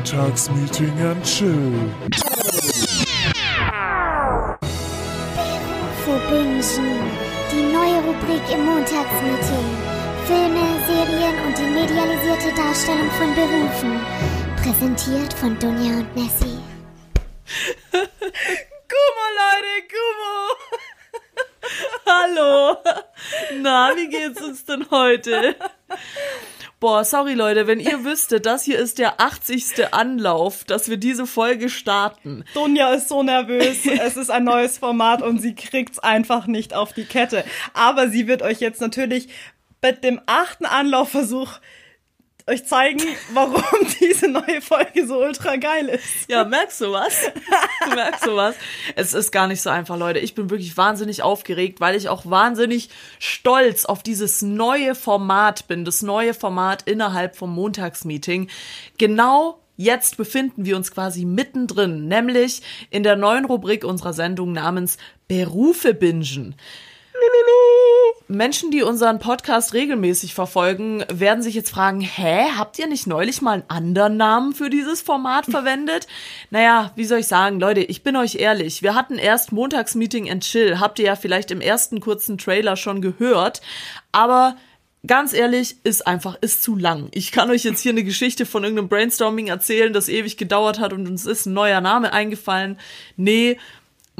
Montagsmeeting and Chill. Für Bingen. Die neue Rubrik im Montagsmeeting. Filme, Serien und die medialisierte Darstellung von Berufen. Präsentiert von Dunja und Nessie. Gummo, Leute, Gummo. Hallo. Na, wie geht's uns denn heute? Boah, sorry Leute, wenn ihr wüsstet, das hier ist der 80. Anlauf, dass wir diese Folge starten. Dunja ist so nervös. Es ist ein neues Format und sie kriegt's einfach nicht auf die Kette. Aber sie wird euch jetzt natürlich mit dem achten Anlaufversuch euch zeigen, warum diese neue Folge so ultra geil ist. Ja, merkst du was? Du merkst du was? Es ist gar nicht so einfach, Leute. Ich bin wirklich wahnsinnig aufgeregt, weil ich auch wahnsinnig stolz auf dieses neue Format bin, das neue Format innerhalb vom Montagsmeeting. Genau Jetzt befinden wir uns quasi mittendrin, nämlich in der neuen Rubrik unserer Sendung namens Berufe bingen. Menschen, die unseren Podcast regelmäßig verfolgen, werden sich jetzt fragen, hä, habt ihr nicht neulich mal einen anderen Namen für dieses Format verwendet? naja, wie soll ich sagen, Leute, ich bin euch ehrlich, wir hatten erst Montagsmeeting and Chill, habt ihr ja vielleicht im ersten kurzen Trailer schon gehört, aber Ganz ehrlich, ist einfach, ist zu lang. Ich kann euch jetzt hier eine Geschichte von irgendeinem Brainstorming erzählen, das ewig gedauert hat und uns ist ein neuer Name eingefallen. Nee,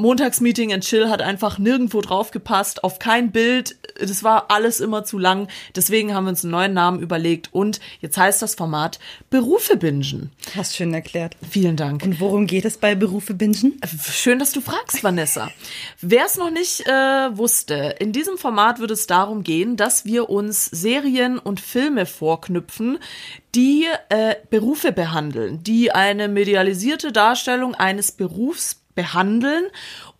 Montagsmeeting and Chill hat einfach nirgendwo drauf gepasst, auf kein Bild. Das war alles immer zu lang. Deswegen haben wir uns einen neuen Namen überlegt und jetzt heißt das Format Berufe bingen. Hast schön erklärt. Vielen Dank. Und worum geht es bei Berufe bingen? Schön, dass du fragst, Vanessa. Wer es noch nicht äh, wusste, in diesem Format wird es darum gehen, dass wir uns Serien und Filme vorknüpfen, die äh, Berufe behandeln, die eine medialisierte Darstellung eines Berufs behandeln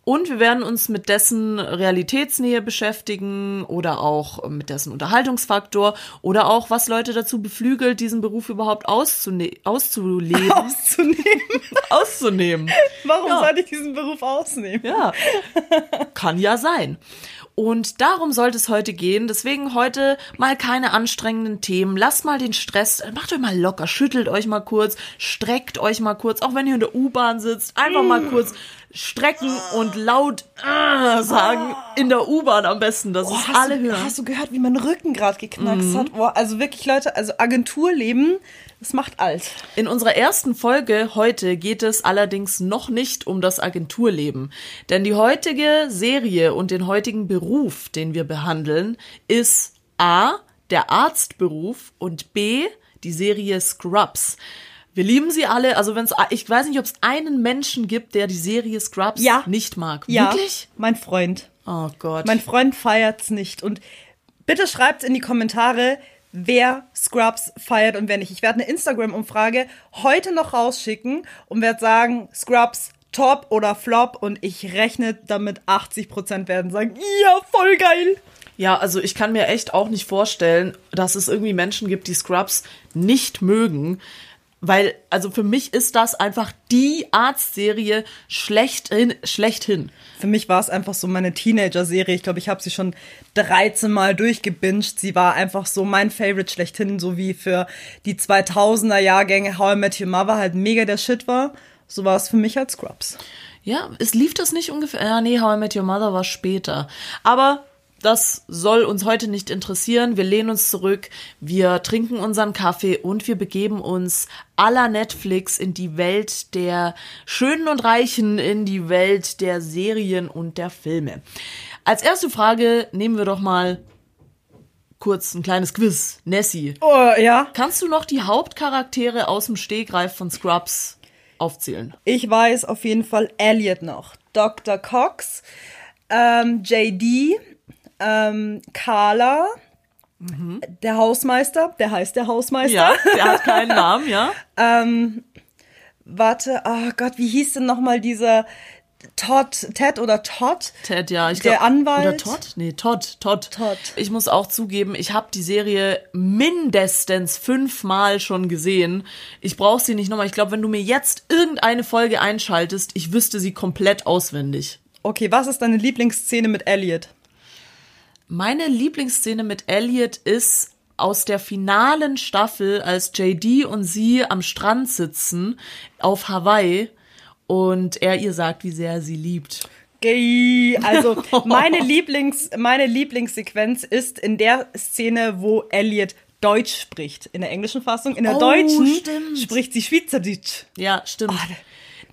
und wir werden uns mit dessen Realitätsnähe beschäftigen oder auch mit dessen Unterhaltungsfaktor oder auch, was Leute dazu beflügelt, diesen Beruf überhaupt auszune auszuleben. Auszunehmen. Auszunehmen. Warum Ja. sollte ich diesen Beruf ausnehmen? Ja, kann ja sein. Und darum sollte es heute gehen. Deswegen heute mal keine anstrengenden Themen. Lasst mal den Stress, macht euch mal locker, schüttelt euch mal kurz, streckt euch mal kurz, auch wenn ihr in der U-Bahn sitzt, einfach mal kurz strecken und laut äh, sagen, in der U-Bahn am besten, dass es hast, alle du, hören. hast du gehört, wie mein Rücken gerade geknackst hat? Boah, also wirklich, Leute, also Agenturleben, das macht alt. In unserer ersten Folge heute geht es allerdings noch nicht um das Agenturleben. Denn die heutige Serie und den heutigen Beruf, den wir behandeln, ist A, der Arztberuf und B, die Serie Scrubs. Wir lieben sie alle, also wenn's, ich weiß nicht, ob es einen Menschen gibt, der die Serie Scrubs Ja. nicht mag. Ja, Wirklich? mein Freund. Oh Gott. Mein Freund feiert's nicht. Und bitte schreibt in die Kommentare, wer Scrubs feiert und wer nicht. Ich werde eine Instagram-Umfrage heute noch rausschicken und werde sagen, Scrubs top oder flop und ich rechne damit 80% werden sagen, ja, voll geil. Ja, also ich kann mir echt auch nicht vorstellen, dass es irgendwie Menschen gibt, die Scrubs nicht mögen. Weil, also für mich ist das einfach die Arztserie schlechthin, schlechthin. Für mich war es einfach so meine Teenager-Serie. Ich glaube, ich habe sie schon 13 Mal durchgebinged. Sie war einfach so mein Favorite schlechthin, so wie für die 2000er-Jahrgänge How I Met Your Mother halt mega der Shit war. So war es für mich als Scrubs. Ja, es lief das nicht ungefähr. Ja, nee, How I Met Your Mother war später. Aber das soll uns heute nicht interessieren. Wir lehnen uns zurück, wir trinken unseren Kaffee und wir begeben uns aller Netflix in die Welt der Schönen und Reichen, in die Welt der Serien und der Filme. Als erste Frage nehmen wir doch mal kurz ein kleines Quiz. Nessie, Oh, ja. kannst du noch die Hauptcharaktere aus dem Stegreif von Scrubs aufzählen? Ich weiß auf jeden Fall Elliot noch. Dr. Cox, ähm, JD, ähm, Carla, der Hausmeister, der heißt der Hausmeister. Ja, der hat keinen Namen, ja? Ähm, warte, oh Gott, wie hieß denn nochmal dieser Todd, Ted oder Todd? Ted, ja. Ich Der glaub- Anwalt? Oder Todd? Nee, Todd, Todd. Todd. Ich muss auch zugeben, ich habe die Serie mindestens fünfmal schon gesehen. Ich brauche sie nicht nochmal. Ich glaube, wenn du mir jetzt irgendeine Folge einschaltest, ich wüsste sie komplett auswendig. Okay, was ist deine Lieblingsszene mit Elliot? Meine Lieblingsszene mit Elliot ist aus der finalen Staffel, als JD und sie am Strand sitzen auf Hawaii und er ihr sagt, wie sehr er sie liebt. Gay. Also meine Lieblings, meine Lieblingssequenz ist in der Szene, wo Elliot Deutsch spricht. In der englischen Fassung. In der Oh, deutschen stimmt. spricht sie Schweizerdeutsch. Ja, stimmt.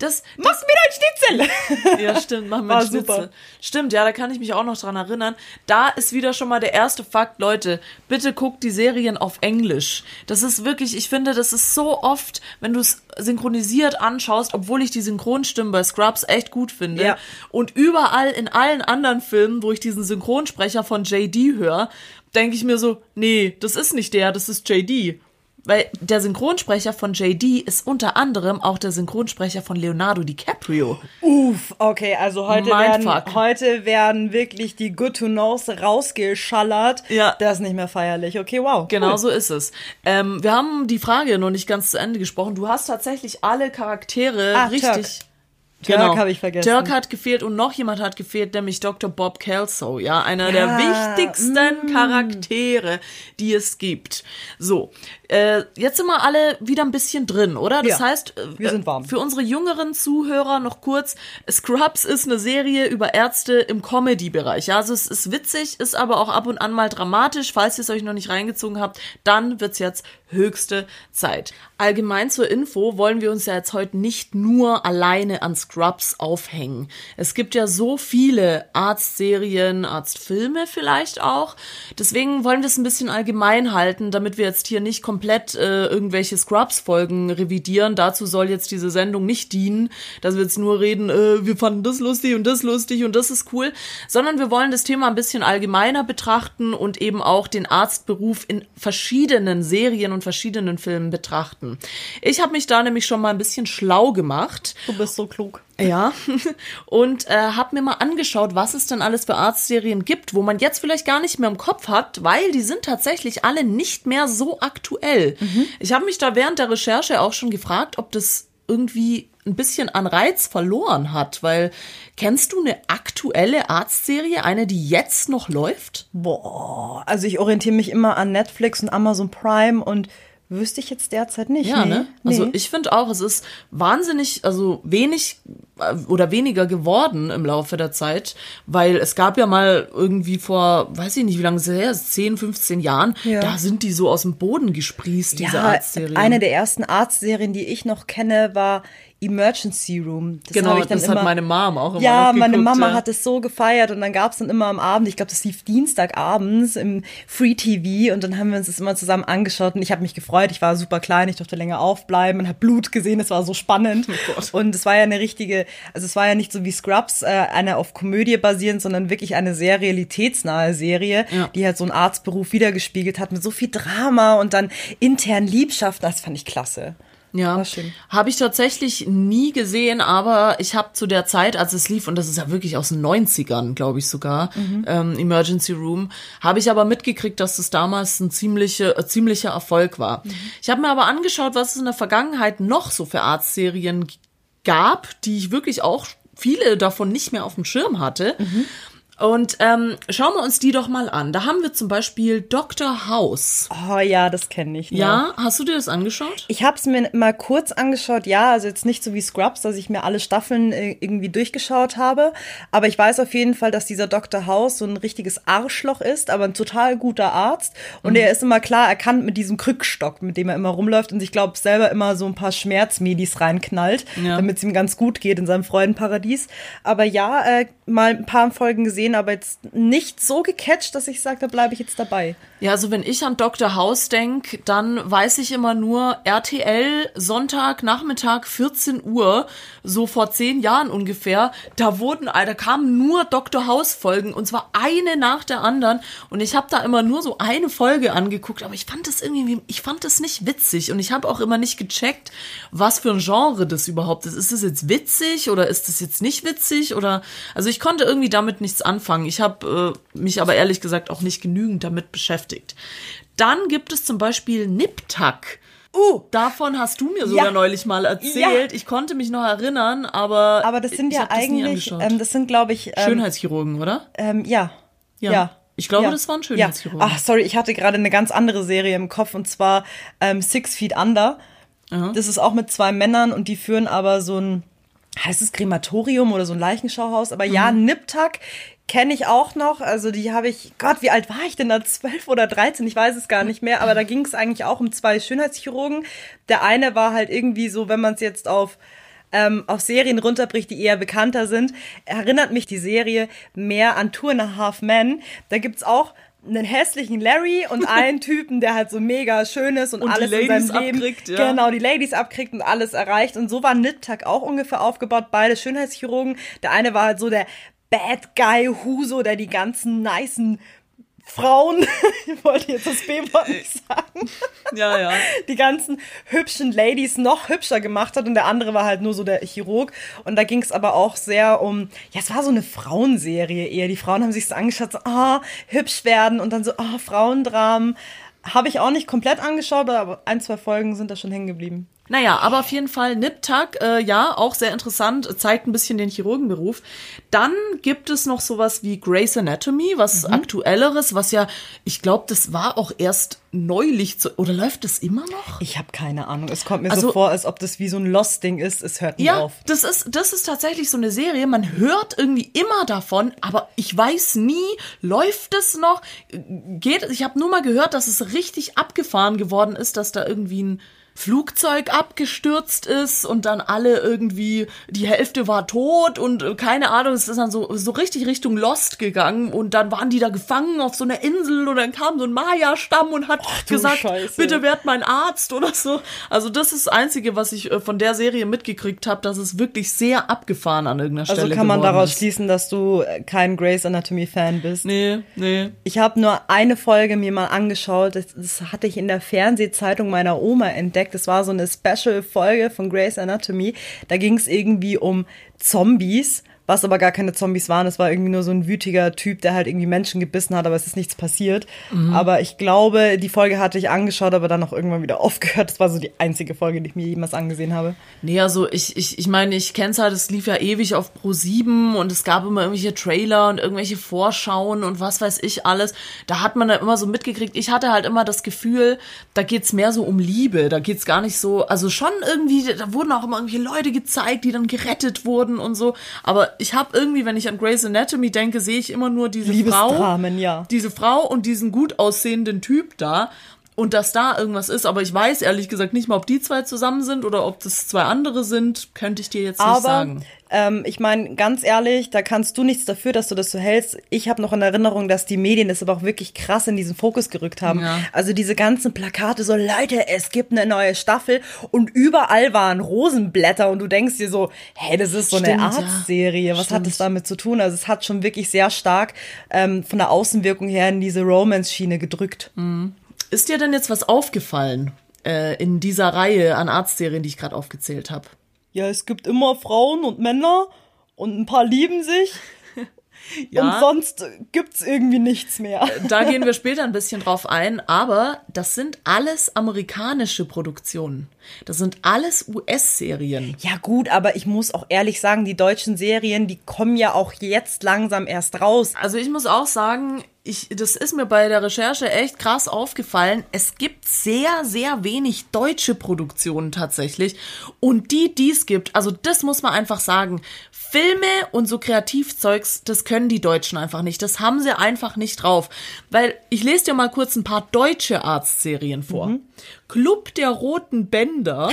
Das, Mach's mir ein Schnitzel! Ja, stimmt, machen wir War einen Schnitzel. super. Stimmt, ja, da kann ich mich auch noch dran erinnern. Da ist wieder schon mal der erste Fakt, Leute, bitte guckt die Serien auf Englisch. Das ist wirklich, ich finde, das ist so oft, wenn du es synchronisiert anschaust, obwohl ich die Synchronstimmen bei Scrubs echt gut finde. Ja. Und überall in allen anderen Filmen, wo ich diesen Synchronsprecher von JD höre, denke ich mir so, nee, das ist nicht der, das ist JD. Weil der Synchronsprecher von JD ist unter anderem auch der Synchronsprecher von Leonardo DiCaprio. Uff, okay, also heute Mindfuck. werden, heute werden wirklich die Good to Knows rausgeschallert. Ja. Das ist nicht mehr feierlich. Okay, wow. Genau cool. so ist es. Ähm, wir haben die Frage noch nicht ganz zu Ende gesprochen. Du hast tatsächlich alle Charaktere Ah, richtig. Turk Genau. habe ich vergessen. Turk hat gefehlt und noch jemand hat gefehlt, nämlich Dr. Bob Kelso, ja, einer der Ja, wichtigsten Charaktere, die es gibt. So, äh, jetzt sind wir alle wieder ein bisschen drin, oder? Das Ja, heißt, äh, wir sind warm. für unsere jüngeren Zuhörer noch kurz, Scrubs ist eine Serie über Ärzte im Comedy-Bereich. Ja, also es ist witzig, ist aber auch ab und an mal dramatisch. Falls ihr es euch noch nicht reingezogen habt, dann wird's jetzt höchste Zeit. Allgemein zur Info wollen wir uns ja jetzt heute nicht nur alleine an Scrubs aufhängen. Es gibt ja so viele Arztserien, Arztfilme vielleicht auch. Deswegen wollen wir es ein bisschen allgemein halten, damit wir jetzt hier nicht komplett äh, irgendwelche Scrubs-Folgen revidieren. Dazu soll jetzt diese Sendung nicht dienen, dass wir jetzt nur reden, äh, wir fanden das lustig und das lustig und das ist cool, sondern wir wollen das Thema ein bisschen allgemeiner betrachten und eben auch den Arztberuf in verschiedenen Serien und verschiedenen Filmen betrachten. Ich habe mich da nämlich schon mal ein bisschen schlau gemacht Du bist so klug. Ja, und äh, habe mir mal angeschaut, was es denn alles für Arztserien gibt, wo man jetzt vielleicht gar nicht mehr im Kopf hat, weil die sind tatsächlich alle nicht mehr so aktuell. Ich habe mich da während der Recherche auch schon gefragt, ob das irgendwie ein bisschen an Reiz verloren hat, weil kennst du eine aktuelle Arztserie, eine, die jetzt noch läuft? Boah, also ich orientiere mich immer an Netflix und Amazon Prime und wüsste ich jetzt derzeit nicht. Ja, nee. ne? Also Nee. ich finde auch, es ist wahnsinnig, also wenig äh, oder weniger geworden im Laufe der Zeit, weil es gab ja mal irgendwie vor, weiß ich nicht, wie lange es her ist, 10, 15 Jahren, Ja. da sind die so aus dem Boden gesprießt, diese ja, Arztserien. eine der ersten Arztserien, die ich noch kenne, war Emergency Room. Das genau, das immer, hat meine Mom auch immer Ja, meine Mama ja. hat es so gefeiert und dann gab es dann immer am Abend, ich glaube, das lief Dienstagabends im Free TV und dann haben wir uns das immer zusammen angeschaut und ich habe mich gefreut. Ich war super klein, ich durfte länger aufbleiben und habe Blut gesehen, es war so spannend. Gott. und es war ja eine richtige, also es war ja nicht so wie Scrubs, äh, eine auf Komödie basierend, sondern wirklich eine sehr realitätsnahe Serie, Ja. die halt so einen Arztberuf wiedergespiegelt hat mit so viel Drama und dann internen Liebschaften. Das fand ich klasse. Ja, habe ich tatsächlich nie gesehen, aber ich habe zu der Zeit, als es lief, und das ist ja wirklich aus den 90ern, glaube ich sogar, Mhm. ähm, Emergency Room, habe ich aber mitgekriegt, dass das damals ein ziemliche, äh, ziemlicher Erfolg war. Mhm. Ich habe mir aber angeschaut, was es in der Vergangenheit noch so für Arztserien gab, die ich wirklich auch viele davon nicht mehr auf dem Schirm hatte. Mhm. Und ähm, schauen wir uns die doch mal an. Da haben wir zum Beispiel Dr. House. Oh ja, das kenne ich. noch. Ja, hast du dir das angeschaut? Ich habe es mir mal kurz angeschaut, ja, also jetzt nicht so wie Scrubs, dass ich mir alle Staffeln äh, irgendwie durchgeschaut habe, aber ich weiß auf jeden Fall, dass dieser Dr. House so ein richtiges Arschloch ist, aber ein total guter Arzt und er ist immer klar erkannt mit diesem Krückstock, mit dem er immer rumläuft und ich glaube selber immer so ein paar Schmerzmedis reinknallt, Ja. damit es ihm ganz gut geht in seinem Freudenparadies. Aber ja, äh, mal ein paar Folgen gesehen, aber jetzt nicht so gecatcht, dass ich sage, da bleibe ich jetzt dabei. Ja, also wenn ich an Dr. House denk, dann weiß ich immer nur RTL Sonntag Nachmittag 14 Uhr, so vor zehn Jahren ungefähr. Da wurden, da kamen nur Dr. House Folgen und zwar eine nach der anderen und ich habe da immer nur so eine Folge angeguckt, aber ich fand das irgendwie, ich fand das nicht witzig und ich habe auch immer nicht gecheckt, was für ein Genre das überhaupt ist. Ist das jetzt witzig oder ist das jetzt nicht witzig oder also ich konnte irgendwie damit nichts anfangen. Ich habe äh, mich aber ehrlich gesagt auch nicht genügend damit beschäftigt. Dann gibt es zum Beispiel Niptak. Uh, Davon hast du mir sogar Ja. neulich mal erzählt. Ich konnte mich noch erinnern, aber aber das sind ja das eigentlich, angeschaut. ähm, das sind glaube ich, ähm, Schönheitschirurgen, oder? ähm, ja, Ja. ja. Ich glaube, Ja. das war ein ja. Schönheitschirurg. Ach, sorry, ich hatte gerade eine ganz andere Serie im Kopf und zwar ähm, Six Feet Under. Das ist auch mit zwei Männern und die führen aber so ein, heißt es Krematorium oder so ein Leichenschauhaus? Aber ja, Niptak kenne ich auch noch. Also die habe ich, Gott, wie alt war ich denn da? Zwölf oder dreizehn? Ich weiß es gar nicht mehr. Aber da ging es eigentlich auch um zwei Schönheitschirurgen. Der eine war halt irgendwie so, wenn man es jetzt auf ähm, auf Serien runterbricht, die eher bekannter sind, erinnert mich die Serie mehr an and a Half Men. Da gibt's auch einen hässlichen Larry und einen Typen, der halt so mega schön ist und, Und alles in seinem Leben abkriegt, ja. genau die Ladies abkriegt und alles erreicht und so war Niptak auch ungefähr aufgebaut, beide Schönheitschirurgen. Der eine war halt so der Bad Guy Huso, der die ganzen nicen Frauen, ich wollte jetzt das B-Wort nicht sagen, ja, ja. die ganzen hübschen Ladies noch hübscher gemacht hat und der andere war halt nur so der Chirurg. Und da ging es aber auch sehr um, ja, es war so eine Frauenserie eher. Die Frauen haben sich so angeschaut, so, ah, hübsch werden und dann so, ah, Frauendramen. Habe ich auch nicht komplett angeschaut, aber ein, zwei Folgen sind da schon hängen geblieben. Naja, aber auf jeden Fall Niptak, äh, ja, auch sehr interessant, zeigt ein bisschen den Chirurgenberuf. Dann gibt es noch sowas wie Grey's Anatomy, was Mhm. aktuelleres, was ja, ich glaube, das war auch erst neulich, zu, oder läuft das immer noch? Ich habe keine Ahnung. Es kommt mir Also- so vor, als ob das wie so ein Lost-Ding ist. Es hört nie Ja, auf. das ist, das ist tatsächlich so eine Serie. Man hört irgendwie immer davon, aber ich weiß nie, läuft es noch? Geht, ich habe nur mal gehört, dass es richtig abgefahren geworden ist, dass da irgendwie ein Flugzeug abgestürzt ist und dann alle irgendwie, die Hälfte war tot und äh, keine Ahnung, es ist dann so, so richtig Richtung Lost gegangen und dann waren die da gefangen auf so einer Insel und dann kam so ein Maya-Stamm und hat du gesagt, Scheiße. bitte werd mein Arzt oder so. Also das ist das Einzige, was ich äh, von der Serie mitgekriegt habe, dass es wirklich sehr abgefahren an irgendeiner Also Stelle kann man daraus ist. schließen, dass du äh, kein Grey's Anatomy-Fan bist. Nee, nee. Ich habe nur eine Folge mir mal angeschaut. Das, das hatte ich in der Fernsehzeitung meiner Oma entdeckt. Das war so eine Special-Folge von Grey's Anatomy. Da ging es irgendwie um Zombies, was aber gar keine Zombies waren. Es war irgendwie nur so ein wütiger Typ, der halt irgendwie Menschen gebissen hat, aber es ist nichts passiert. Aber ich glaube, die Folge hatte ich angeschaut, aber dann auch irgendwann wieder aufgehört. Das war so die einzige Folge, die ich mir jemals angesehen habe. Nee, also ich, ich, ich meine, ich kenn's halt, es lief ja ewig auf Pro 7 und es gab immer irgendwelche Trailer und irgendwelche Vorschauen und was weiß ich alles. Da hat man dann immer so mitgekriegt. Ich hatte halt immer das Gefühl, da geht's mehr so um Liebe. Da geht's gar nicht so, also schon irgendwie, da wurden auch immer irgendwelche Leute gezeigt, die dann gerettet wurden und so. Aber ich habe irgendwie, wenn ich an Grey's Anatomy denke, sehe ich immer nur diese Frau. Ja. diese Frau und diesen gut aussehenden Typ da und dass da irgendwas ist, aber ich weiß ehrlich gesagt nicht mal, ob die zwei zusammen sind oder ob das zwei andere sind, könnte ich dir jetzt nicht Aber sagen. ähm, ich meine, ganz ehrlich, da kannst du nichts dafür, dass du das so hältst. Ich habe noch in Erinnerung, dass die Medien das aber auch wirklich krass in diesen Fokus gerückt haben. Ja. Also diese ganzen Plakate, so Leute, es gibt eine neue Staffel und überall waren Rosenblätter und du denkst dir so, hey, das ist so Stimmt, eine ja. Arztserie. Was Stimmt. hat das damit zu tun? Also es hat schon wirklich sehr stark ähm, von der Außenwirkung her in diese Romance-Schiene gedrückt. Ist dir denn jetzt was aufgefallen äh, in dieser Reihe an Arztserien, die ich gerade aufgezählt habe? Ja, es gibt immer Frauen und Männer und ein paar lieben sich Ja. und sonst gibt's irgendwie nichts mehr. Da gehen wir später ein bisschen drauf ein, aber das sind alles amerikanische Produktionen. Das sind alles US-Serien. Ja gut, aber ich muss auch ehrlich sagen, die deutschen Serien, die kommen ja auch jetzt langsam erst raus. Also ich muss auch sagen, ich, das ist mir bei der Recherche echt krass aufgefallen. Es gibt sehr, sehr wenig deutsche Produktionen tatsächlich. Und die, die es gibt, also das muss man einfach sagen. Filme und so Kreativzeugs, das können die Deutschen einfach nicht. Das haben sie einfach nicht drauf. Weil ich lese dir mal kurz ein paar deutsche Arztserien vor. Club der roten Bänder.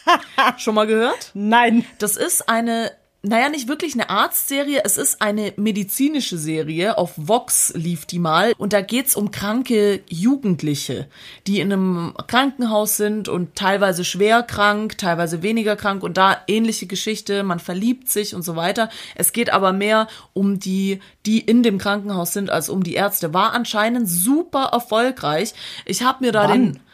Schon mal gehört? Nein. Das ist eine, naja, nicht wirklich eine Arztserie, es ist eine medizinische Serie. Auf Vox lief die mal. Und da geht's um kranke Jugendliche, die in einem Krankenhaus sind und teilweise schwer krank, teilweise weniger krank und da ähnliche Geschichte. Man verliebt sich und so weiter. Es geht aber mehr um die, die in dem Krankenhaus sind, als um die Ärzte. War anscheinend super erfolgreich. Ich habe mir da Wann? den.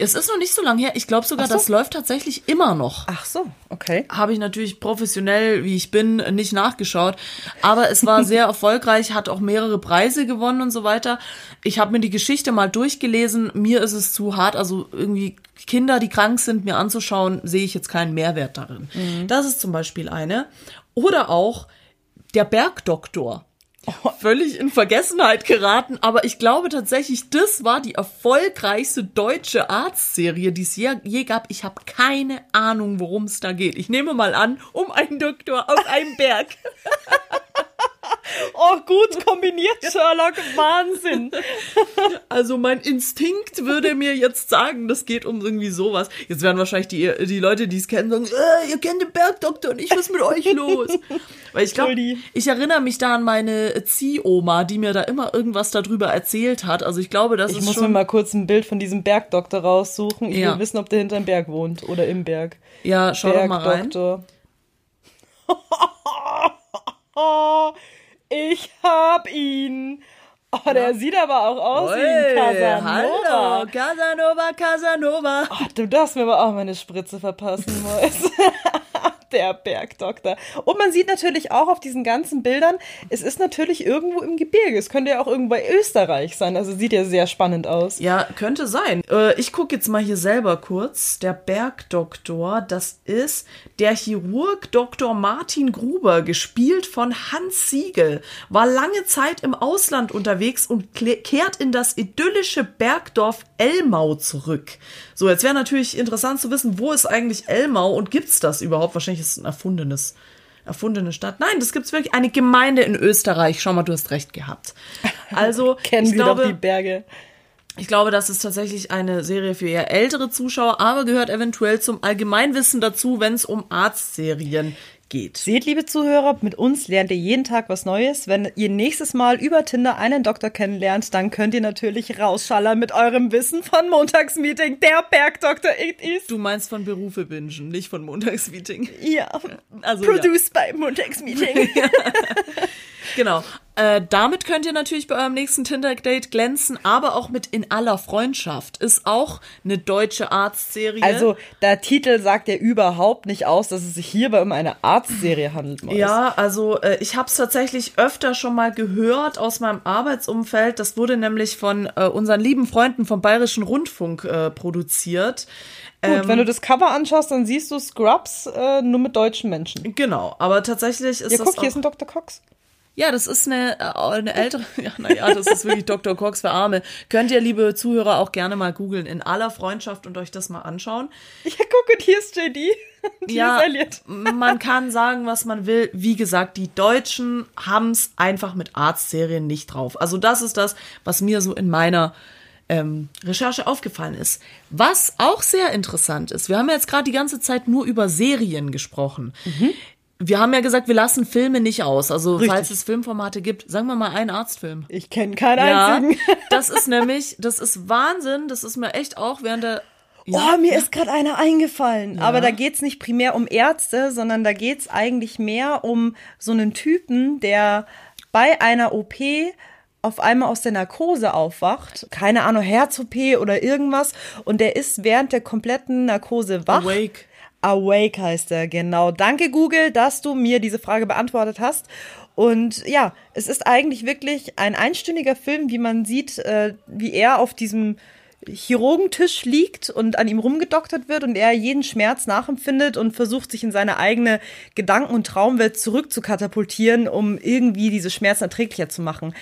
Es ist noch nicht so lange her. Ich glaube sogar, so. das läuft tatsächlich immer noch Ach so, okay. habe ich natürlich professionell, wie ich bin, nicht nachgeschaut. Aber es war sehr erfolgreich, hat auch mehrere Preise gewonnen und so weiter. Ich habe mir die Geschichte mal durchgelesen. Mir ist es zu hart. Also irgendwie Kinder, die krank sind, mir anzuschauen, sehe ich jetzt keinen Mehrwert darin. Das ist zum Beispiel eine. Oder auch der Bergdoktor. völlig in Vergessenheit geraten, aber ich glaube tatsächlich, das war die erfolgreichste deutsche Arztserie, die es je, je gab. Ich habe keine Ahnung, worum es da geht. Ich nehme mal an, um einen Doktor auf einem Berg. Oh, gut kombiniert, Sherlock. Wahnsinn. Also mein Instinkt würde mir jetzt sagen, das geht um irgendwie sowas. Jetzt werden wahrscheinlich die, die Leute, die es kennen, sagen, äh, ihr kennt den Bergdoktor nicht, was ist mit euch los? Weil ich glaube, ich erinnere mich da an meine Ziehoma, die mir da immer irgendwas darüber erzählt hat. Also ich glaube, das Ich ist muss schon... mir mal kurz ein Bild von diesem Bergdoktor raussuchen. Ich Ja. will wissen, ob der hinterm Berg wohnt oder im Berg. ja, schau doch mal rein. Ich hab ihn. Oh, der sieht aber auch aus wie ein Casanova. hallo, Casanova, Casanova. Ach, du darfst mir aber auch meine Spritze verpassen, Mois. Der Bergdoktor. Und man sieht natürlich auch auf diesen ganzen Bildern, es ist natürlich irgendwo im Gebirge. Es könnte ja auch irgendwo bei Österreich sein. Also sieht ja sehr spannend aus. Ja, könnte sein. Äh, ich gucke jetzt mal hier selber kurz. Der Bergdoktor, das ist der Chirurg Dr. Martin Gruber, gespielt von Hans Siegel, war lange Zeit im Ausland unterwegs und kehrt in das idyllische Bergdorf Elmau zurück. So, jetzt wäre natürlich interessant zu wissen, wo ist eigentlich Elmau und gibt's das überhaupt? Wahrscheinlich ist es ein erfundenes erfundene Stadt. Nein, das gibt's wirklich. Eine Gemeinde in Österreich. Schau mal, du hast recht gehabt. Also, Kennen glaube, doch die Berge. ich glaube, das ist tatsächlich eine Serie für eher ältere Zuschauer, aber gehört eventuell zum Allgemeinwissen dazu, wenn es um Arztserien geht. Seht, liebe Zuhörer, mit uns lernt ihr jeden Tag was Neues. Wenn ihr nächstes Mal über Tinder einen Doktor kennenlernt, dann könnt ihr natürlich rausschallern mit eurem Wissen von Montagsmeeting. Der Bergdoktor ist. Du meinst von Berufe bingen, nicht von Montagsmeeting. Ja, Also, produced by Montagsmeeting. Genau. Äh, damit könnt ihr natürlich bei eurem nächsten Tinder-Date glänzen, aber auch mit In aller Freundschaft. Ist auch eine deutsche Arztserie. Also, der Titel sagt ja überhaupt nicht aus, dass es sich hierbei um eine Arztserie handelt. Mois. Ja, also äh, ich habe es tatsächlich öfter schon mal gehört aus meinem Arbeitsumfeld. Das wurde nämlich von äh, unseren lieben Freunden vom Bayerischen Rundfunk äh, produziert. Gut, wenn du das Cover anschaust, dann siehst du Scrubs äh, nur mit deutschen Menschen. Genau, aber tatsächlich ist Ja, das guck, auch, hier ist ein Dr. Cox. Ja, das ist eine, äh, eine ältere, ja, naja, das ist wirklich Dr. Cox für Arme. Könnt ihr, liebe Zuhörer, auch gerne mal googeln in aller Freundschaft und euch das mal anschauen. Ja, guck, und hier ist JD. Hier ja, man kann sagen, was man will. Wie gesagt, die Deutschen haben's einfach mit Arztserien nicht drauf. Also das ist das, was mir so in meiner ähm, Recherche aufgefallen ist. Was auch sehr interessant ist, wir haben ja jetzt gerade die ganze Zeit nur über Serien gesprochen. Wir haben ja gesagt, wir lassen Filme nicht aus. Also Richtig. falls es Filmformate gibt, sagen wir mal einen Arztfilm. Ich kenne keinen Ja, einzigen. das ist nämlich, das ist Wahnsinn. Das ist mir echt auch während der oh, mir ist gerade einer eingefallen. Aber da geht's nicht primär um Ärzte, sondern da geht's eigentlich mehr um so einen Typen, der bei einer OP auf einmal aus der Narkose aufwacht. Keine Ahnung, Herz-OP oder irgendwas. Und der ist während der kompletten Narkose wach. Awake. Awake heißt er, genau. Danke, Google, dass du mir diese Frage beantwortet hast. Und ja, es ist eigentlich wirklich ein einstündiger Film, wie man sieht, äh, wie er auf diesem Chirurgentisch liegt und an ihm rumgedoktert wird und er jeden Schmerz nachempfindet und versucht, sich in seine eigene Gedanken- und Traumwelt zurückzukatapultieren, um irgendwie diese Schmerzen erträglicher zu machen.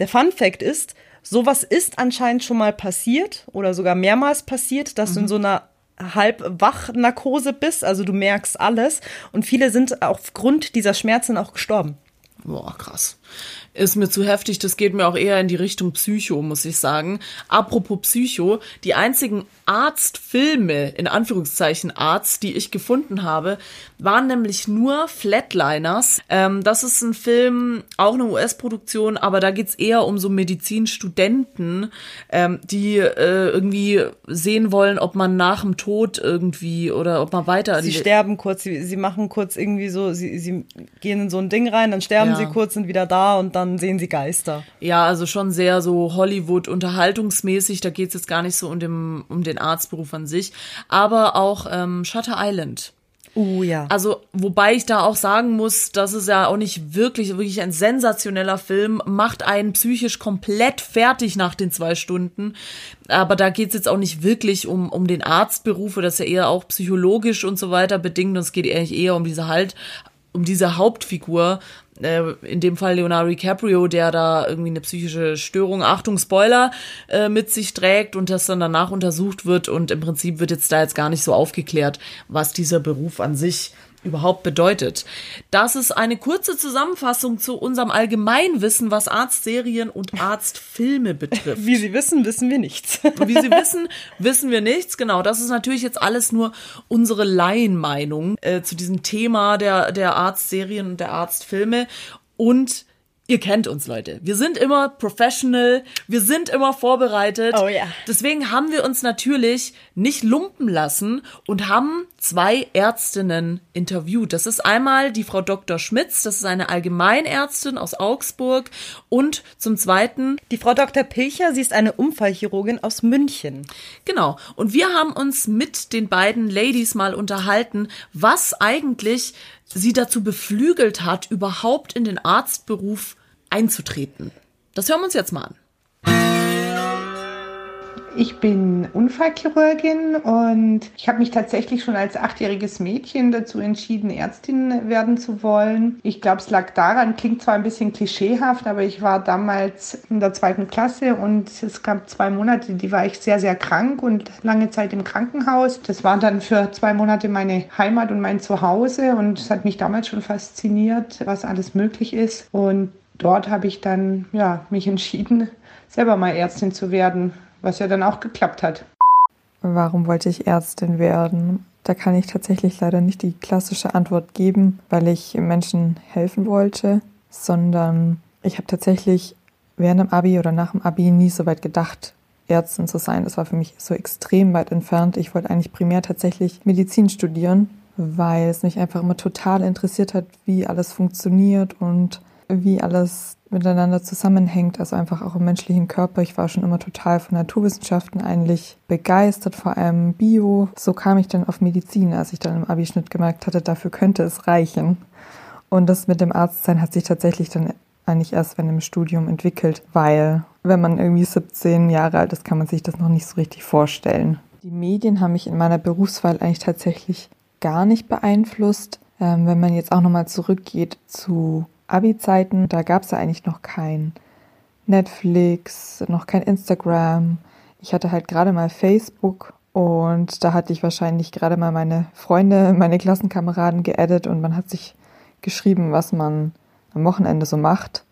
Der Fun Fact ist, sowas ist anscheinend schon mal passiert oder sogar mehrmals passiert, dass du in so einer Halbwachnarkose bist, also du merkst alles und viele sind aufgrund dieser Schmerzen auch gestorben. Boah, krass. Ist mir zu heftig, das geht mir auch eher in die Richtung Psycho, muss ich sagen. Apropos Psycho, die einzigen Arztfilme, in Anführungszeichen Arzt, die ich gefunden habe, waren nämlich nur Flatliners. Ähm, das ist ein Film, auch eine US-Produktion, aber da geht's eher um so Medizinstudenten, ähm, die äh, irgendwie sehen wollen, ob man nach dem Tod irgendwie oder ob man weiter... Sie sterben kurz, sie, sie machen kurz irgendwie so, sie, sie gehen in so ein Ding rein, dann sterben Ja. sie kurz, sind wieder da und dann sehen sie Geister. Ja, also schon sehr so Hollywood-unterhaltungsmäßig. Da geht's jetzt gar nicht so um, dem, um den Arztberuf an sich. Aber auch ähm, Shutter Island. Uh, ja. Also, wobei ich da auch sagen muss, das ist ja auch nicht wirklich, wirklich ein sensationeller Film, macht einen psychisch komplett fertig nach den zwei Stunden. Aber da geht's jetzt auch nicht wirklich um, um den Arztberuf, das ist ja eher auch psychologisch und so weiter bedingt. Und es geht eigentlich eher um diese halt, um diese Hauptfigur, äh, in dem Fall Leonardo DiCaprio, der da irgendwie eine psychische Störung, Achtung, Spoiler, äh, mit sich trägt und das dann danach untersucht wird. Und im Prinzip wird jetzt da jetzt gar nicht so aufgeklärt, was dieser Beruf an sich überhaupt bedeutet. Das ist eine kurze Zusammenfassung zu unserem Allgemeinwissen, was Arztserien und Arztfilme betrifft. Wie Sie wissen, wissen wir nichts. Wie Sie wissen, wissen wir nichts. Genau, das ist natürlich jetzt alles nur unsere Laienmeinung äh, zu diesem Thema der, der Arztserien und der Arztfilme. Und Ihr kennt uns, Leute. Wir sind immer professional, wir sind immer vorbereitet. Oh ja. Deswegen haben wir uns natürlich nicht lumpen lassen und haben zwei Ärztinnen interviewt. Das ist einmal die Frau Dr. Schmitz, das ist eine Allgemeinärztin aus Augsburg und zum zweiten Die Frau Dr. Pilcher, sie ist eine Unfallchirurgin aus München. Genau. Und wir haben uns mit den beiden Ladies mal unterhalten, was eigentlich sie dazu beflügelt hat, überhaupt in den Arztberuf einzutreten. Das hören wir uns jetzt mal an. Ich bin Unfallchirurgin und ich habe mich tatsächlich schon als achtjähriges Mädchen dazu entschieden, Ärztin werden zu wollen. Ich glaube, es lag daran, klingt zwar ein bisschen klischeehaft, aber ich war damals in der zweiten Klasse und es gab zwei Monate, die war ich sehr, sehr krank und lange Zeit im Krankenhaus. Das war dann für zwei Monate meine Heimat und mein Zuhause und es hat mich damals schon fasziniert, was alles möglich ist. Und dort habe ich dann ja, mich entschieden, selber mal Ärztin zu werden was ja dann auch geklappt hat. Warum wollte ich Ärztin werden? Da kann ich tatsächlich leider nicht die klassische Antwort geben, weil ich Menschen helfen wollte, sondern ich habe tatsächlich während dem Abi oder nach dem Abi nie so weit gedacht, Ärztin zu sein. Das war für mich so extrem weit entfernt. Ich wollte eigentlich primär tatsächlich Medizin studieren, weil es mich einfach immer total interessiert hat, wie alles funktioniert und wie alles miteinander zusammenhängt, also einfach auch im menschlichen Körper. Ich war schon immer total von Naturwissenschaften eigentlich begeistert, vor allem Bio. So kam ich dann auf Medizin, als ich dann im Abischnitt gemerkt hatte, dafür könnte es reichen. Und das mit dem Arztsein hat sich tatsächlich dann eigentlich erst wenn im Studium entwickelt, weil wenn man irgendwie 17 Jahre alt ist, kann man sich das noch nicht so richtig vorstellen. Die Medien haben mich in meiner Berufswahl eigentlich tatsächlich gar nicht beeinflusst. Ähm, wenn man jetzt auch nochmal zurückgeht zu Abi-Zeiten, da gab es ja eigentlich noch kein Netflix, noch kein Instagram. Ich hatte halt gerade mal Facebook und da hatte ich wahrscheinlich gerade mal meine Freunde, meine Klassenkameraden geaddet und man hat sich geschrieben, was man am Wochenende so macht.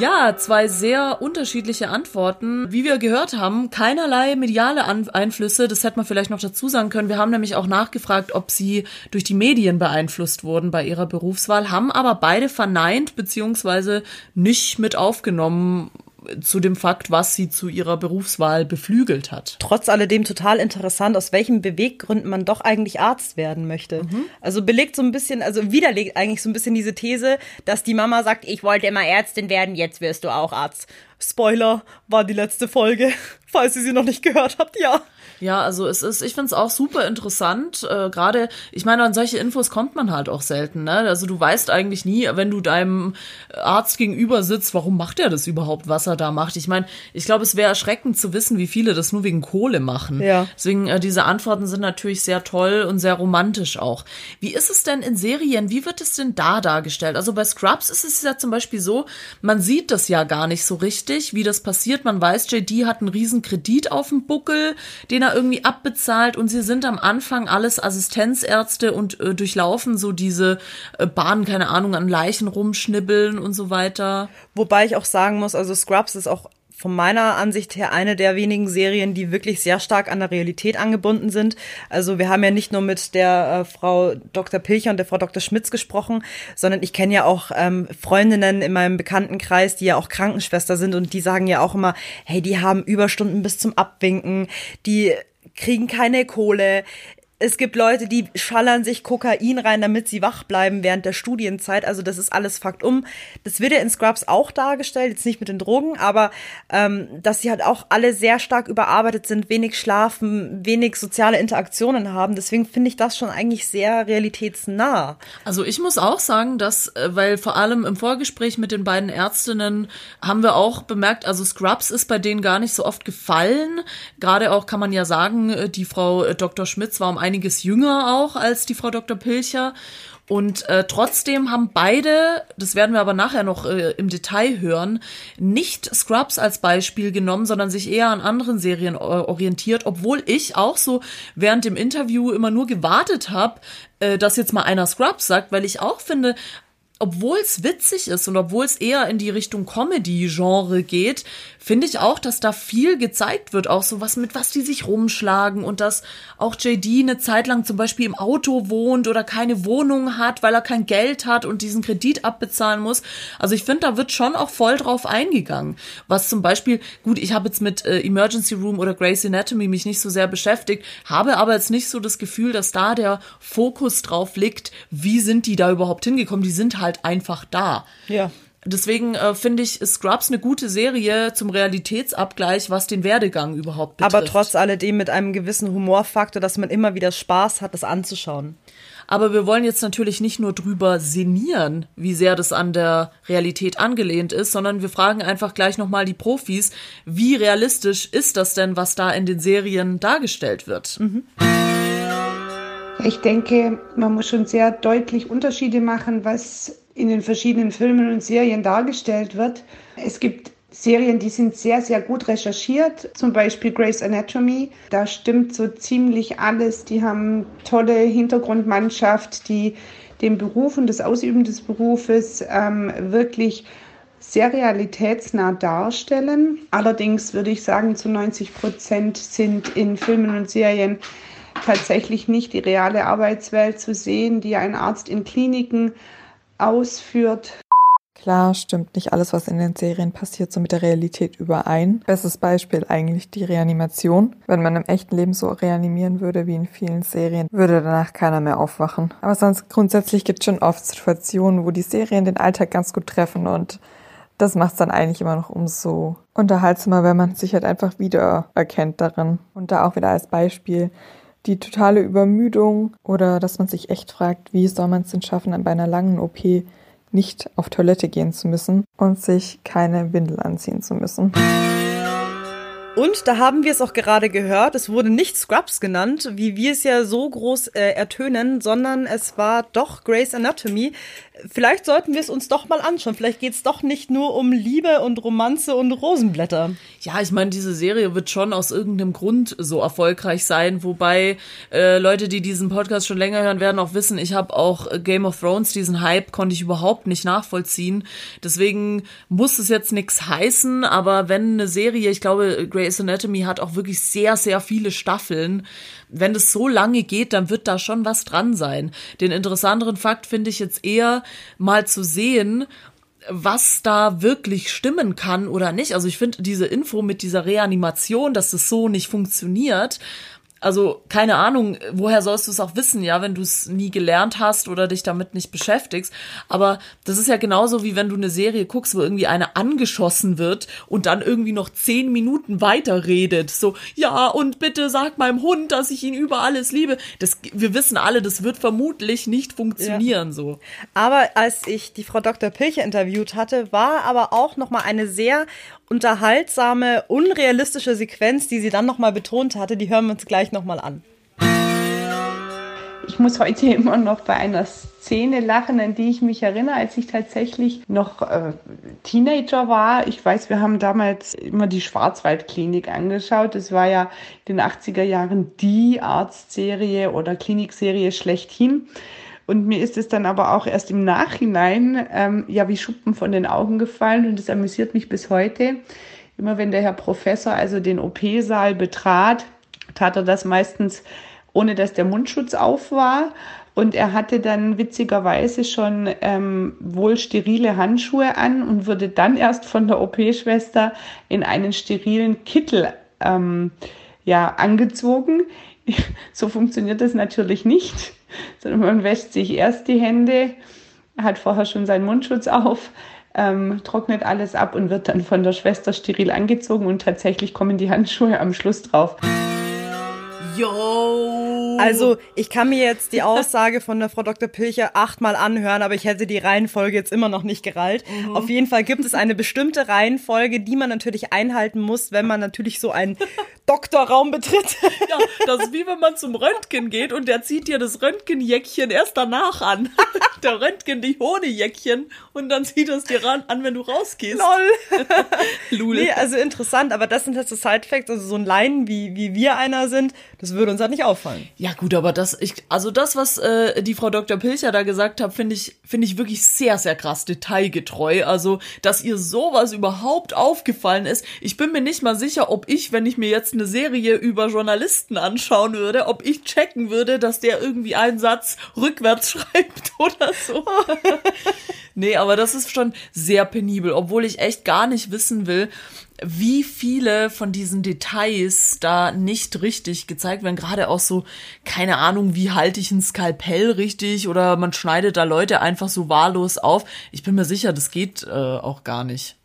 Ja, zwei sehr unterschiedliche Antworten. Wie wir gehört haben, keinerlei mediale An Einflüsse. Das hätte man vielleicht noch dazu sagen können. Wir haben nämlich auch nachgefragt, ob sie durch die Medien beeinflusst wurden bei ihrer Berufswahl, haben aber beide verneint beziehungsweise nicht mit aufgenommen, zu dem Fakt, was sie zu ihrer Berufswahl beflügelt hat. Trotz alledem total interessant, aus welchen Beweggründen man doch eigentlich Arzt werden möchte. Mhm. Also belegt so ein bisschen, also widerlegt eigentlich so ein bisschen diese These, dass die Mama sagt, ich wollte immer Ärztin werden, jetzt wirst du auch Arzt. Spoiler, war die letzte Folge, falls ihr sie noch nicht gehört habt, ja. Ja, also es ist, ich finde es auch super interessant. Äh, Gerade, ich meine, an solche Infos kommt man halt auch selten. Ne? Also du weißt eigentlich nie, wenn du deinem Arzt gegenüber sitzt, warum macht er das überhaupt, was er da macht. Ich meine, ich glaube, es wäre erschreckend zu wissen, wie viele das nur wegen Kohle machen. Ja. Deswegen, äh, diese Antworten sind natürlich sehr toll und sehr romantisch auch. Wie ist es denn in Serien? Wie wird es denn da dargestellt? Also bei Scrubs ist es ja zum Beispiel so, man sieht das ja gar nicht so richtig, wie das passiert. Man weiß, JD hat einen riesen Kredit auf dem Buckel, den er irgendwie abbezahlt und sie sind am Anfang alles Assistenzärzte und äh, durchlaufen so diese äh, Bahnen, keine Ahnung, an Leichen rumschnibbeln und so weiter. Wobei ich auch sagen muss, also Scrubs ist auch von meiner Ansicht her eine der wenigen Serien, die wirklich sehr stark an der Realität angebunden sind. Also wir haben ja nicht nur mit der äh, Frau Dr. Pilcher und der Frau Dr. Schmitz gesprochen, sondern ich kenne ja auch ähm, Freundinnen in meinem Bekanntenkreis, die ja auch Krankenschwester sind und die sagen ja auch immer, hey, die haben Überstunden bis zum Abwinken, die kriegen keine Kohle es gibt Leute, die schallern sich Kokain rein, damit sie wach bleiben während der Studienzeit. Also das ist alles Fakt um. Das wird ja in Scrubs auch dargestellt, jetzt nicht mit den Drogen, aber ähm, dass sie halt auch alle sehr stark überarbeitet sind, wenig schlafen, wenig soziale Interaktionen haben. Deswegen finde ich das schon eigentlich sehr realitätsnah. Also ich muss auch sagen, dass, äh, weil vor allem im Vorgespräch mit den beiden Ärztinnen haben wir auch bemerkt, also Scrubs ist bei denen gar nicht so oft gefallen. Gerade auch kann man ja sagen, äh, die Frau äh, Dr. Schmitz war um ein einiges jünger auch als die Frau Dr. Pilcher. Und äh, trotzdem haben beide, das werden wir aber nachher noch äh, im Detail hören, nicht Scrubs als Beispiel genommen, sondern sich eher an anderen Serien äh, orientiert, obwohl ich auch so während dem Interview immer nur gewartet habe, äh, dass jetzt mal einer Scrubs sagt, weil ich auch finde, obwohl es witzig ist und obwohl es eher in die Richtung Comedy-Genre geht, finde ich auch, dass da viel gezeigt wird, auch so was mit was die sich rumschlagen und dass auch JD eine Zeit lang zum Beispiel im Auto wohnt oder keine Wohnung hat, weil er kein Geld hat und diesen Kredit abbezahlen muss. Also ich finde, da wird schon auch voll drauf eingegangen. Was zum Beispiel, gut, ich habe jetzt mit äh, Emergency Room oder Grey's Anatomy mich nicht so sehr beschäftigt, habe aber jetzt nicht so das Gefühl, dass da der Fokus drauf liegt, wie sind die da überhaupt hingekommen? Die sind halt einfach da. Ja. Deswegen äh, finde ich Scrubs eine gute Serie zum Realitätsabgleich, was den Werdegang überhaupt betrifft. Aber trotz alledem mit einem gewissen Humorfaktor, dass man immer wieder Spaß hat, das anzuschauen. Aber wir wollen jetzt natürlich nicht nur drüber sinnieren, wie sehr das an der Realität angelehnt ist, sondern wir fragen einfach gleich nochmal die Profis, wie realistisch ist das denn, was da in den Serien dargestellt wird? Mhm. Ich denke, man muss schon sehr deutlich Unterschiede machen, was in den verschiedenen Filmen und Serien dargestellt wird. Es gibt Serien, die sind sehr, sehr gut recherchiert, zum Beispiel Grey's Anatomy. Da stimmt so ziemlich alles. Die haben tolle Hintergrundmannschaft, die den Beruf und das Ausüben des Berufes ähm, wirklich sehr realitätsnah darstellen. Allerdings würde ich sagen, zu 90 Prozent sind in Filmen und Serien tatsächlich nicht die reale Arbeitswelt zu sehen, die ein Arzt in Kliniken ausführt. Klar stimmt nicht alles, was in den Serien passiert, so mit der Realität überein. Bestes Beispiel eigentlich die Reanimation. Wenn man im echten Leben so reanimieren würde wie in vielen Serien, würde danach keiner mehr aufwachen. Aber sonst grundsätzlich gibt es schon oft Situationen, wo die Serien den Alltag ganz gut treffen und das macht es dann eigentlich immer noch umso unterhaltsamer, wenn man sich halt einfach wiedererkennt darin. Und da auch wieder als Beispiel die totale Übermüdung oder dass man sich echt fragt, wie soll man es denn schaffen, bei einer langen OP nicht auf Toilette gehen zu müssen und sich keine Windel anziehen zu müssen. Und da haben wir es auch gerade gehört, es wurde nicht Scrubs genannt, wie wir es ja so groß äh, ertönen, sondern es war doch Grey's Anatomy. Vielleicht sollten wir es uns doch mal anschauen. Vielleicht geht es doch nicht nur um Liebe und Romanze und Rosenblätter. Ja, ich meine, diese Serie wird schon aus irgendeinem Grund so erfolgreich sein, wobei äh, Leute, die diesen Podcast schon länger hören, werden auch wissen, ich habe auch Game of Thrones, diesen Hype konnte ich überhaupt nicht nachvollziehen. Deswegen muss es jetzt nichts heißen, aber wenn eine Serie, ich glaube, Grey's Anatomy hat auch wirklich sehr, sehr viele Staffeln. Wenn es so lange geht, dann wird da schon was dran sein. Den interessanteren Fakt finde ich jetzt eher, mal zu sehen, was da wirklich stimmen kann oder nicht. Also ich finde diese Info mit dieser Reanimation, dass das so nicht funktioniert, also keine Ahnung, woher sollst du es auch wissen, ja, wenn du es nie gelernt hast oder dich damit nicht beschäftigst. Aber das ist ja genauso wie wenn du eine Serie guckst, wo irgendwie eine angeschossen wird und dann irgendwie noch zehn Minuten weiter redet. So, ja, und bitte sag meinem Hund, dass ich ihn über alles liebe. Das, wir wissen alle, das wird vermutlich nicht funktionieren, ja. so. Aber als ich die Frau Dr. Pilcher interviewt hatte, war aber auch noch mal eine sehr unterhaltsame, unrealistische Sequenz, die sie dann nochmal betont hatte, die hören wir uns gleich nochmal an. Ich muss heute immer noch bei einer Szene lachen, an die ich mich erinnere, als ich tatsächlich noch äh, Teenager war. Ich weiß, wir haben damals immer die Schwarzwaldklinik angeschaut. Das war ja in den 80er Jahren die Arztserie oder Klinikserie schlechthin. Und mir ist es dann aber auch erst im Nachhinein ähm, ja wie Schuppen von den Augen gefallen und es amüsiert mich bis heute. Immer wenn der Herr Professor also den OP-Saal betrat, tat er das meistens ohne dass der Mundschutz auf war. Und er hatte dann witzigerweise schon ähm, wohl sterile Handschuhe an und wurde dann erst von der OP-Schwester in einen sterilen Kittel ähm, ja, angezogen. so funktioniert das natürlich nicht sondern man wäscht sich erst die Hände, hat vorher schon seinen Mundschutz auf, ähm, trocknet alles ab und wird dann von der Schwester steril angezogen und tatsächlich kommen die Handschuhe am Schluss drauf. Yo! Also, ich kann mir jetzt die Aussage von der Frau Dr. Pilcher achtmal anhören, aber ich hätte die Reihenfolge jetzt immer noch nicht gerallt. Mhm. Auf jeden Fall gibt es eine bestimmte Reihenfolge, die man natürlich einhalten muss, wenn man natürlich so ein Doktorraum betritt. Ja, das ist wie wenn man zum Röntgen geht und der zieht dir das Röntgenjäckchen erst danach an. Der Röntgen die Honejäckchen und dann zieht es dir ran, an, wenn du rausgehst. Lol. Lul. Nee, also interessant, aber das sind halt so Side-Facts, also so ein Laien, wie, wie wir einer sind, das würde uns halt nicht auffallen. Ja gut, aber das, ich, also das, was äh, die Frau Dr. Pilcher da gesagt hat, finde ich, finde ich wirklich sehr, sehr krass detailgetreu. Also, dass ihr sowas überhaupt aufgefallen ist. Ich bin mir nicht mal sicher, ob ich, wenn ich mir jetzt eine Serie über Journalisten anschauen würde, ob ich checken würde, dass der irgendwie einen Satz rückwärts schreibt oder so. nee, aber das ist schon sehr penibel, obwohl ich echt gar nicht wissen will, wie viele von diesen Details da nicht richtig gezeigt werden. Gerade auch so, keine Ahnung, wie halte ich ein Skalpell richtig oder man schneidet da Leute einfach so wahllos auf. Ich bin mir sicher, das geht äh, auch gar nicht.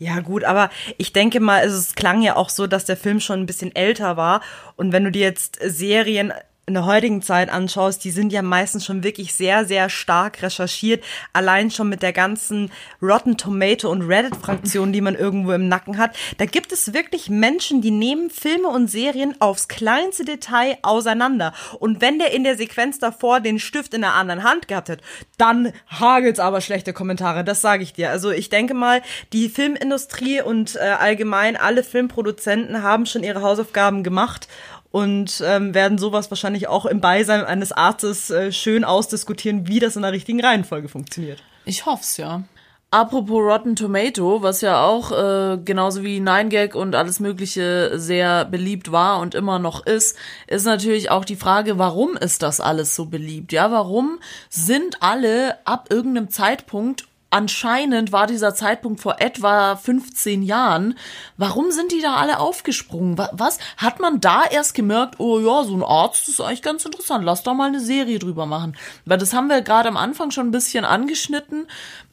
Ja, gut, aber ich denke mal, also es klang ja auch so, dass der Film schon ein bisschen älter war. Und wenn du dir jetzt Serien in der heutigen Zeit anschaust, die sind ja meistens schon wirklich sehr, sehr stark recherchiert. Allein schon mit der ganzen Rotten Tomato und Reddit-Fraktion, die man irgendwo im Nacken hat. Da gibt es wirklich Menschen, die nehmen Filme und Serien aufs kleinste Detail auseinander. Und wenn der in der Sequenz davor den Stift in der anderen Hand gehabt hat, dann hagelt's aber schlechte Kommentare. Das sage ich dir. Also ich denke mal, die Filmindustrie und äh, allgemein alle Filmproduzenten haben schon ihre Hausaufgaben gemacht und ähm, werden sowas wahrscheinlich auch im Beisein eines Arztes äh, schön ausdiskutieren, wie das in der richtigen Reihenfolge funktioniert. Ich hoff's, ja. Apropos Rotten Tomato, was ja auch äh, genauso wie Nine Gag und alles Mögliche sehr beliebt war und immer noch ist, ist natürlich auch die Frage, warum ist das alles so beliebt? Ja, warum sind alle ab irgendeinem Zeitpunkt anscheinend war dieser Zeitpunkt vor etwa 15 Jahren. Warum sind die da alle aufgesprungen? Was? Hat man da erst gemerkt, oh ja, so ein Arzt ist eigentlich ganz interessant, lass doch mal eine Serie drüber machen. Weil das haben wir gerade am Anfang schon ein bisschen angeschnitten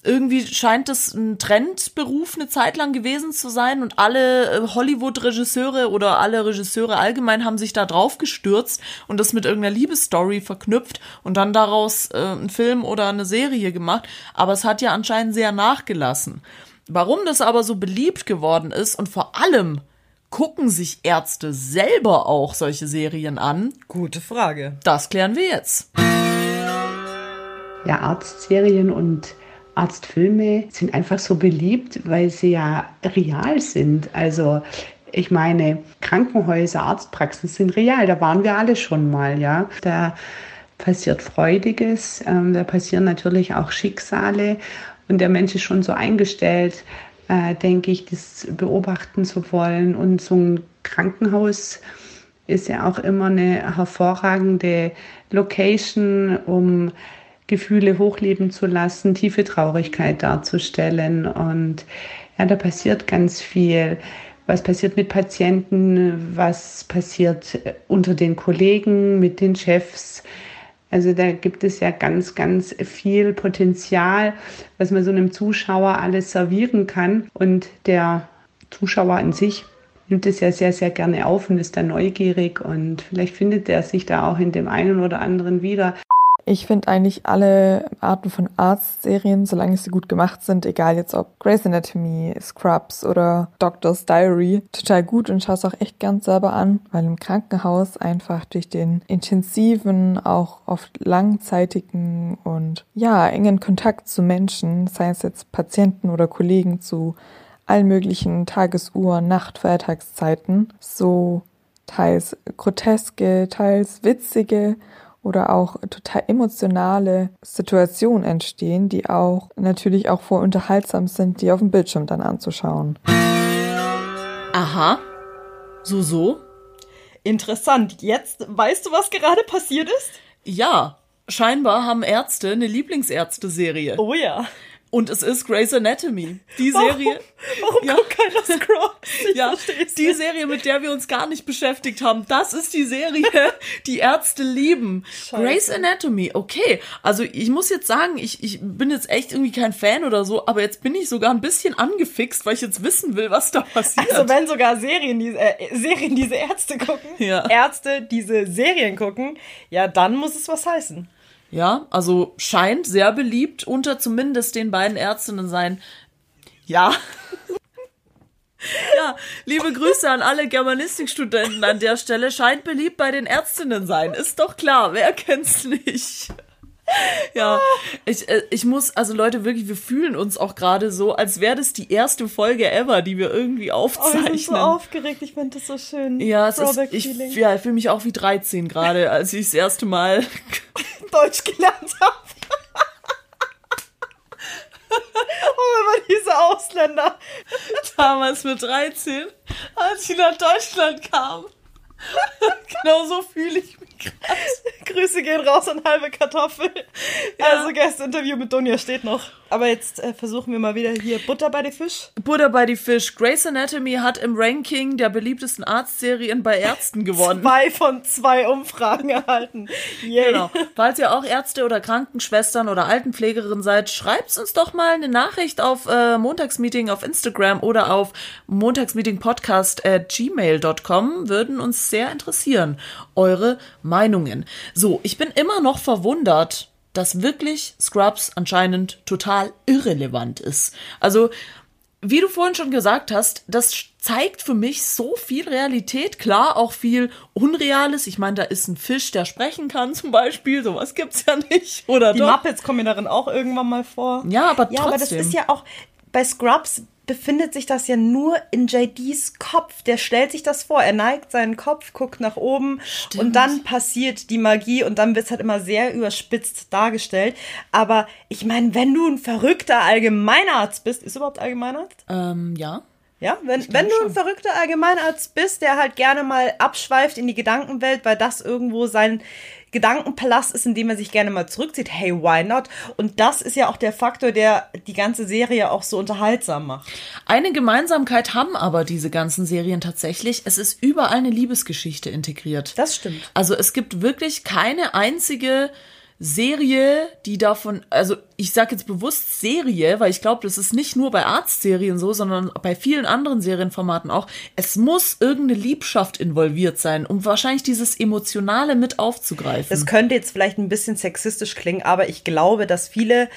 irgendwie scheint es ein Trendberuf eine Zeit lang gewesen zu sein und alle äh, Hollywood-Regisseure oder alle Regisseure allgemein haben sich da drauf gestürzt und das mit irgendeiner Liebesstory verknüpft und dann daraus äh, einen Film oder eine Serie gemacht. Aber es hat ja anscheinend sehr nachgelassen. Warum das aber so beliebt geworden ist und vor allem gucken sich Ärzte selber auch solche Serien an? Gute Frage. Das klären wir jetzt. Ja, Arztserien und Arztfilme sind einfach so beliebt, weil sie ja real sind. Also ich meine, Krankenhäuser, Arztpraxen sind real. Da waren wir alle schon mal, ja. Da passiert Freudiges, ähm, da passieren natürlich auch Schicksale und der Mensch ist schon so eingestellt, äh, denke ich, das beobachten zu wollen. Und so ein Krankenhaus ist ja auch immer eine hervorragende Location, um Gefühle hochleben zu lassen, tiefe Traurigkeit darzustellen. Und ja, da passiert ganz viel. Was passiert mit Patienten? Was passiert unter den Kollegen, mit den Chefs? Also da gibt es ja ganz, ganz viel Potenzial, was man so einem Zuschauer alles servieren kann. Und der Zuschauer an sich nimmt es ja sehr, sehr gerne auf und ist da neugierig und vielleicht findet er sich da auch in dem einen oder anderen wieder. Ich finde eigentlich alle Arten von Arztserien, solange sie gut gemacht sind, egal jetzt ob Grey's Anatomy, Scrubs oder Doctor's Diary, total gut und schaue es auch echt ganz selber an, weil im Krankenhaus einfach durch den intensiven, auch oft langzeitigen und ja, engen Kontakt zu Menschen, sei es jetzt Patienten oder Kollegen zu allen möglichen Tagesuhren, Nacht, Feiertagszeiten, so teils groteske, teils witzige oder auch total emotionale Situationen entstehen, die auch natürlich auch vor unterhaltsam sind, die auf dem Bildschirm dann anzuschauen. Aha. So, so. Interessant. Jetzt weißt du, was gerade passiert ist? Ja. Scheinbar haben Ärzte eine Lieblingsärzte-Serie. Oh ja. Und es ist Grey's Anatomy. Die Serie. Warum, warum ja, guckt keiner Scrubs? Ich ja, die Serie, mit der wir uns gar nicht beschäftigt haben. Das ist die Serie, die Ärzte lieben. Scheiße. Grey's Anatomy. Okay. Also ich muss jetzt sagen, ich, ich bin jetzt echt irgendwie kein Fan oder so, aber jetzt bin ich sogar ein bisschen angefixt, weil ich jetzt wissen will, was da passiert. Also wenn sogar Serien diese, äh, Serien diese Ärzte gucken, ja. Ärzte diese Serien gucken, ja, dann muss es was heißen. Ja, also scheint sehr beliebt unter zumindest den beiden Ärztinnen sein. Ja. Ja, liebe Grüße an alle Germanistikstudenten an der Stelle. Scheint beliebt bei den Ärztinnen sein. Ist doch klar, wer kennt's nicht? Ja, ich, äh, ich muss, also Leute, wirklich, wir fühlen uns auch gerade so, als wäre das die erste Folge ever, die wir irgendwie Oh, ich aufzeichnen. bin so aufgeregt, ich finde das so schön. ja, es ist, ich, ja, ich fühle mich auch wie 13 gerade, als ich das erste Mal Deutsch gelernt habe. oh, immer diese Ausländer. damals mit 13, als ich nach Deutschland kam. genau so fühle ich mich gerade. Grüße gehen raus an halbe Kartoffel. Also Gastinterview mit Donja steht noch. Aber jetzt äh, versuchen wir mal wieder hier Butter bei die Fisch. Butter bei die Fisch. Grey's Anatomy hat im Ranking der beliebtesten Arztserien bei Ärzten gewonnen. Zwei von zwei Umfragen erhalten. Yay. Genau. Falls ihr auch Ärzte oder Krankenschwestern oder Altenpflegerin seid, schreibt uns doch mal eine Nachricht auf äh, Montagsmeeting auf Instagram oder auf montagsmeetingpodcast at gmail.com. Würden uns sehr interessieren. Eure Meinungen. So, ich bin immer noch verwundert, dass wirklich Scrubs anscheinend total irrelevant ist. Also, wie du vorhin schon gesagt hast, das zeigt für mich so viel Realität. Klar, auch viel Unreales. Ich meine, da ist ein Fisch, der sprechen kann, zum Beispiel. Sowas gibt's ja nicht. Oder Die doch? Muppets kommen ja darin auch irgendwann mal vor. Ja, aber Ja, aber das trotzdem. ist ja auch, bei Scrubs befindet sich das ja nur in JDs Kopf. Der stellt sich das vor. Er neigt seinen Kopf, guckt nach oben und dann passiert die Magie und dann wird es halt immer sehr überspitzt dargestellt. Aber ich meine, wenn du ein verrückter Allgemeinarzt bist, ist überhaupt Allgemeinarzt? ähm, ja. Ja, wenn, wenn du ein verrückter Allgemeinarzt bist, der halt gerne mal abschweift in die Gedankenwelt, weil das irgendwo sein Gedankenpalast ist, in dem er sich gerne mal zurückzieht, hey, why not? Und das ist ja auch der Faktor, der die ganze Serie auch so unterhaltsam macht. Eine Gemeinsamkeit haben aber diese ganzen Serien tatsächlich. Es ist überall eine Liebesgeschichte integriert. Das stimmt. Also es gibt wirklich keine einzige Serie, die davon, also ich sage jetzt bewusst Serie, weil ich glaube, das ist nicht nur bei Arztserien so, sondern bei vielen anderen Serienformaten auch. Es muss irgendeine Liebschaft involviert sein, um wahrscheinlich dieses Emotionale mit aufzugreifen. Das könnte jetzt vielleicht ein bisschen sexistisch klingen, aber ich glaube, dass viele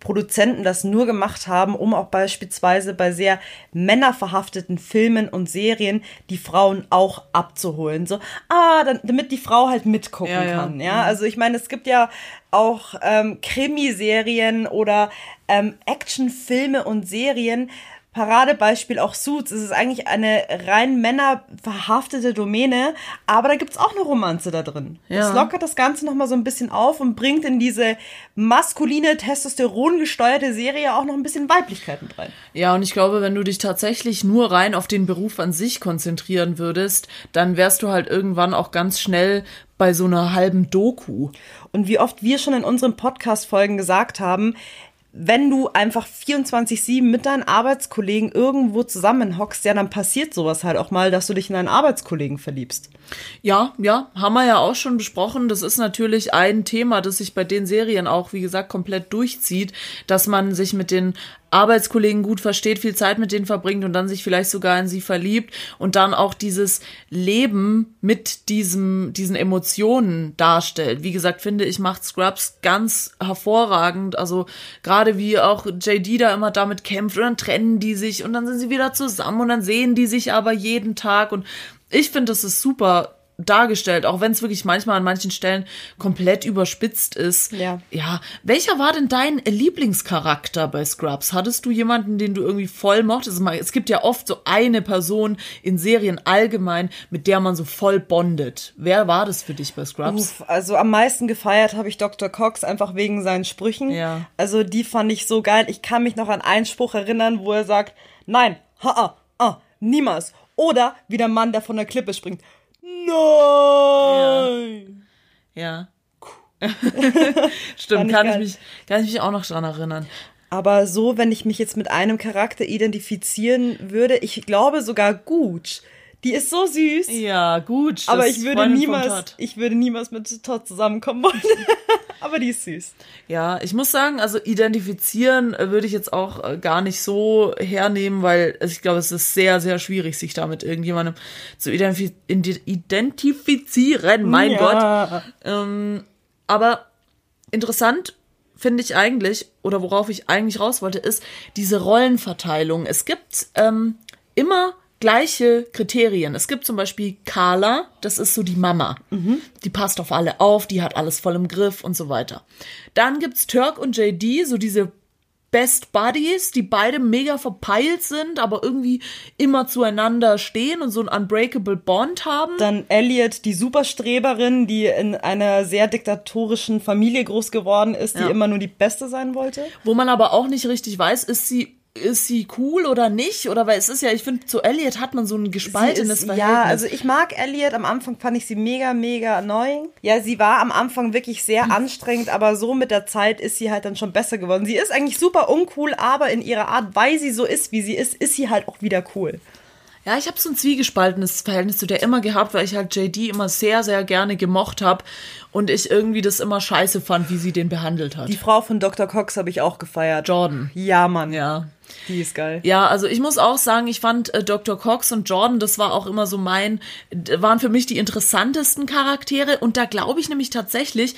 Produzenten das nur gemacht haben, um auch beispielsweise bei sehr männerverhafteten Filmen und Serien die Frauen auch abzuholen. So, ah, dann, damit die Frau halt mitgucken Ja, ja. kann. Ja, also ich meine, es gibt ja auch ähm, Krimiserien oder ähm, Actionfilme und Serien. Paradebeispiel auch Suits. Es ist eigentlich eine rein männerverhaftete Domäne, aber da gibt's auch eine Romanze da drin. Ja. Das lockert das Ganze nochmal so ein bisschen auf und bringt in diese maskuline, testosterongesteuerte Serie auch noch ein bisschen Weiblichkeit mit rein. Ja, und ich glaube, wenn du dich tatsächlich nur rein auf den Beruf an sich konzentrieren würdest, dann wärst du halt irgendwann auch ganz schnell bei so einer halben Doku. Und wie oft wir schon in unseren Podcast-Folgen gesagt haben, wenn du einfach 24-7 mit deinen Arbeitskollegen irgendwo zusammenhockst, ja, dann passiert sowas halt auch mal, dass du dich in einen Arbeitskollegen verliebst. Ja, ja, haben wir ja auch schon besprochen. Das ist natürlich ein Thema, das sich bei den Serien auch, wie gesagt, komplett durchzieht, dass man sich mit den Arbeitskollegen gut versteht, viel Zeit mit denen verbringt und dann sich vielleicht sogar in sie verliebt und dann auch dieses Leben mit diesem, diesen Emotionen darstellt. Wie gesagt, finde ich, macht Scrubs ganz hervorragend. Also gerade wie auch JD da immer damit kämpft und dann trennen die sich und dann sind sie wieder zusammen und dann sehen die sich aber jeden Tag und ich finde, das ist super dargestellt, auch wenn es wirklich manchmal an manchen Stellen komplett überspitzt ist. Ja. Ja. Welcher war denn dein Lieblingscharakter bei Scrubs? Hattest du jemanden, den du irgendwie voll mochtest? Es gibt ja oft so eine Person in Serien allgemein, mit der man so voll bondet. Wer war das für dich bei Scrubs? Uff, also am meisten gefeiert habe ich Dr. Cox einfach wegen seinen Sprüchen. Ja. Also die fand ich so geil. Ich kann mich noch an einen Spruch erinnern, wo er sagt, nein, ha, ah, ah, niemals. Oder wie der Mann, der von der Klippe springt. Nein! Ja. Fand Stimmt, kann ich, mich, kann ich mich auch noch dran erinnern. Aber so, wenn ich mich jetzt mit einem Charakter identifizieren würde, ich glaube sogar gut. Die ist so süß. Ja, gut. aber ich würde Freundin niemals, ich würde niemals mit Todd zusammenkommen wollen. aber die ist süß. Ja, ich muss sagen, also identifizieren äh, würde ich jetzt auch äh, gar nicht so hernehmen, weil ich glaube, es ist sehr, sehr schwierig, sich da mit irgendjemandem zu identif ide- identifizieren. Mein Ja. Gott. Ähm, aber interessant finde ich eigentlich, oder worauf ich eigentlich raus wollte, ist diese Rollenverteilung. Es gibt ähm, immer gleiche Kriterien. Es gibt zum Beispiel Carla, das ist so die Mama. Die passt auf alle auf, die hat alles voll im Griff und so weiter. Dann gibt's Turk und JD, so diese Best Buddies, die beide mega verpeilt sind, aber irgendwie immer zueinander stehen und so ein unbreakable Bond haben. Dann Elliot, die Superstreberin, die in einer sehr diktatorischen Familie groß geworden ist, die Ja. immer nur die Beste sein wollte. wo man aber auch nicht richtig weiß, ist sie ist sie cool oder nicht? Oder weil es ist ja, ich finde, zu Elliot hat man so ein gespaltenes ist, Verhältnis. ja, also ich mag Elliot. Am Anfang fand ich sie mega, mega annoying. Ja, sie war am Anfang wirklich sehr anstrengend, aber so mit der Zeit ist sie halt dann schon besser geworden. Sie ist eigentlich super uncool, aber in ihrer Art, weil sie so ist, wie sie ist, ist sie halt auch wieder cool. Ja, ich habe so ein zwiegespaltenes Verhältnis zu der immer gehabt, weil ich halt JD immer sehr, sehr gerne gemocht habe und ich irgendwie das immer scheiße fand, wie sie den behandelt hat. Die Frau von Dr. Cox habe ich auch gefeiert. Jordan. Ja, Mann. Ja. Die ist geil. Ja, also ich muss auch sagen, ich fand äh, Dr. Cox und Jordan, das war auch immer so mein, waren für mich die interessantesten Charaktere und da glaube ich nämlich tatsächlich,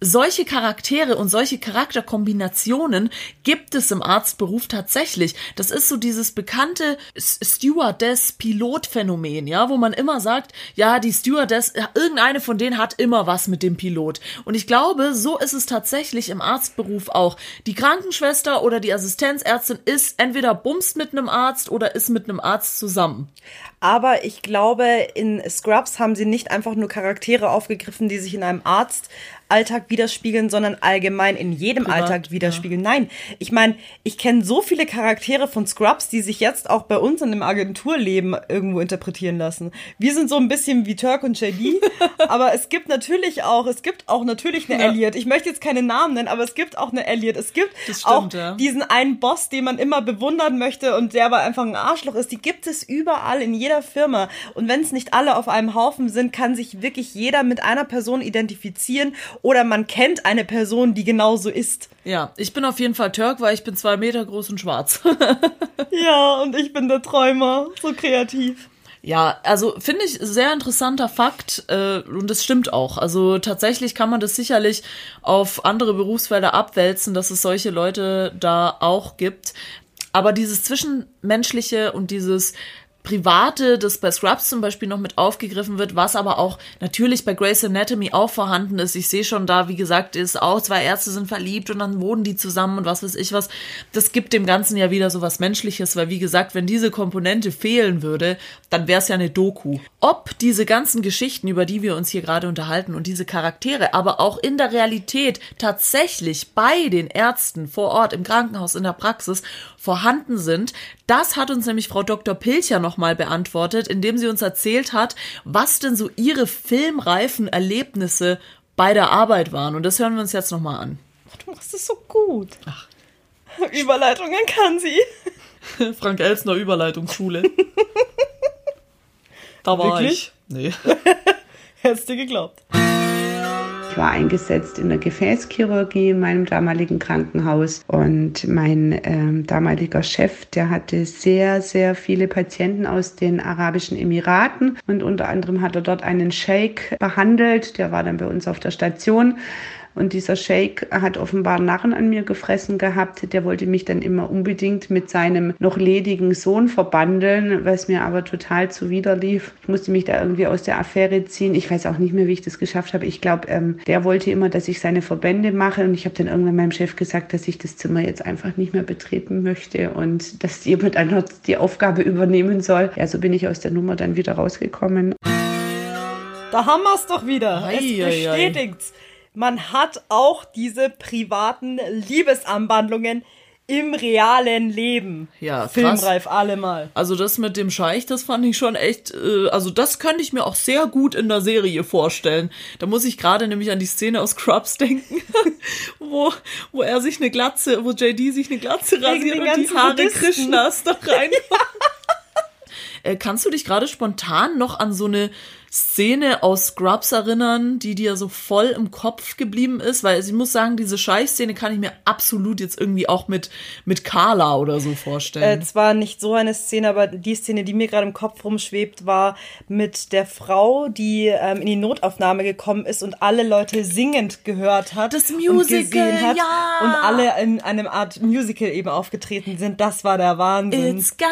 solche Charaktere und solche Charakterkombinationen gibt es im Arztberuf tatsächlich. Das ist so dieses bekannte Stewardess-Pilot-Phänomen, ja, wo man immer sagt, ja, die Stewardess, ja, irgendeine von denen hat immer was mit dem Pilot. Und ich glaube, so ist es tatsächlich im Arztberuf auch. Die Krankenschwester oder die Assistenzärztin ist entweder bumst mit einem Arzt oder ist mit einem Arzt zusammen. Aber ich glaube, in Scrubs haben sie nicht einfach nur Charaktere aufgegriffen, die sich in einem Arztalltag widerspiegeln, sondern allgemein in jedem Privat, Alltag widerspiegeln. Nein, ich meine, ich kenne so viele Charaktere von Scrubs, die sich jetzt auch bei uns in dem Agenturleben irgendwo interpretieren lassen. Wir sind so ein bisschen wie Turk und JD, aber es gibt natürlich auch, es gibt auch natürlich eine Ja. Elliot. Ich möchte jetzt keine Namen nennen, aber es gibt auch eine Elliot. Es gibt stimmt, auch ja. diesen einen Boss, den man immer bewundern möchte und der aber einfach ein Arschloch ist. Die gibt es überall in jeder Firma. Und wenn es nicht alle auf einem Haufen sind, kann sich wirklich jeder mit einer Person identifizieren oder man kennt eine Person, die genauso ist. Ja, ich bin auf jeden Fall Turk, weil ich bin zwei Meter groß und schwarz. Ja, und ich bin der Träumer. So kreativ. Ja, also finde ich sehr interessanter Fakt äh, und das stimmt auch. Also tatsächlich kann man das sicherlich auf andere Berufsfelder abwälzen, dass es solche Leute da auch gibt. Aber dieses Zwischenmenschliche und dieses Private, das bei Scrubs zum Beispiel noch mit aufgegriffen wird, was aber auch natürlich bei Grey's Anatomy auch vorhanden ist. Ich sehe schon da, wie gesagt, ist auch zwei Ärzte sind verliebt und dann wohnen die zusammen und was weiß ich was. Das gibt dem Ganzen ja wieder so was Menschliches, weil wie gesagt, wenn diese Komponente fehlen würde, dann wäre es ja eine Doku. Ob diese ganzen Geschichten, über die wir uns hier gerade unterhalten und diese Charaktere, aber auch in der Realität tatsächlich bei den Ärzten vor Ort im Krankenhaus in der Praxis vorhanden sind, das hat uns nämlich Frau Dr. Pilcher nochmal beantwortet, indem sie uns erzählt hat, was denn so ihre filmreifen Erlebnisse bei der Arbeit waren. Und das hören wir uns jetzt nochmal an. Du machst es so gut. Ach. Überleitungen kann sie. Frank Elsner Überleitungsschule. da war Wirklich? ich. Nee. Hättest du geglaubt. Ich war eingesetzt in der Gefäßchirurgie in meinem damaligen Krankenhaus. Und mein ähm, damaliger Chef, der hatte sehr, sehr viele Patienten aus den Arabischen Emiraten. Und unter anderem hat er dort einen Sheikh behandelt, der war dann bei uns auf der Station. Und dieser Sheikh hat offenbar Narren an mir gefressen gehabt. Der wollte mich dann immer unbedingt mit seinem noch ledigen Sohn verbandeln, was mir aber total zuwider lief. Ich musste mich da irgendwie aus der Affäre ziehen. Ich weiß auch nicht mehr, wie ich das geschafft habe. Ich glaube, ähm, der wollte immer, dass ich seine Verbände mache. Und ich habe dann irgendwann meinem Chef gesagt, dass ich das Zimmer jetzt einfach nicht mehr betreten möchte und dass jemand anderes die Aufgabe übernehmen soll. Ja, so bin ich aus der Nummer dann wieder rausgekommen. Da haben wir es doch wieder. Ei, es ei, ei. Man hat auch diese privaten Liebesanwandlungen im realen Leben. Ja, krass. Filmreif allemal. Also das mit dem Scheich, das fand ich schon echt, äh, also das könnte ich mir auch sehr gut in der Serie vorstellen. Da muss ich gerade nämlich an die Szene aus Scrubs denken, wo, wo er sich eine Glatze, wo JD sich eine Glatze rasiert und die Haare Buddhisten. Krishnas da rein. Äh, kannst du dich gerade spontan noch an so eine Szene aus Scrubs erinnern, die dir so voll im Kopf geblieben ist? Weil ich muss sagen, diese Scheißszene kann ich mir absolut jetzt irgendwie auch mit, mit Carla oder so vorstellen. Äh, zwar nicht so eine Szene, aber die Szene, die mir gerade im Kopf rumschwebt, war mit der Frau, die ähm, in die Notaufnahme gekommen ist und alle Leute singend gehört hat. Das und Musical, gesehen hat ja. Und alle in einem Art Musical eben aufgetreten sind. Das war der Wahnsinn. It's guy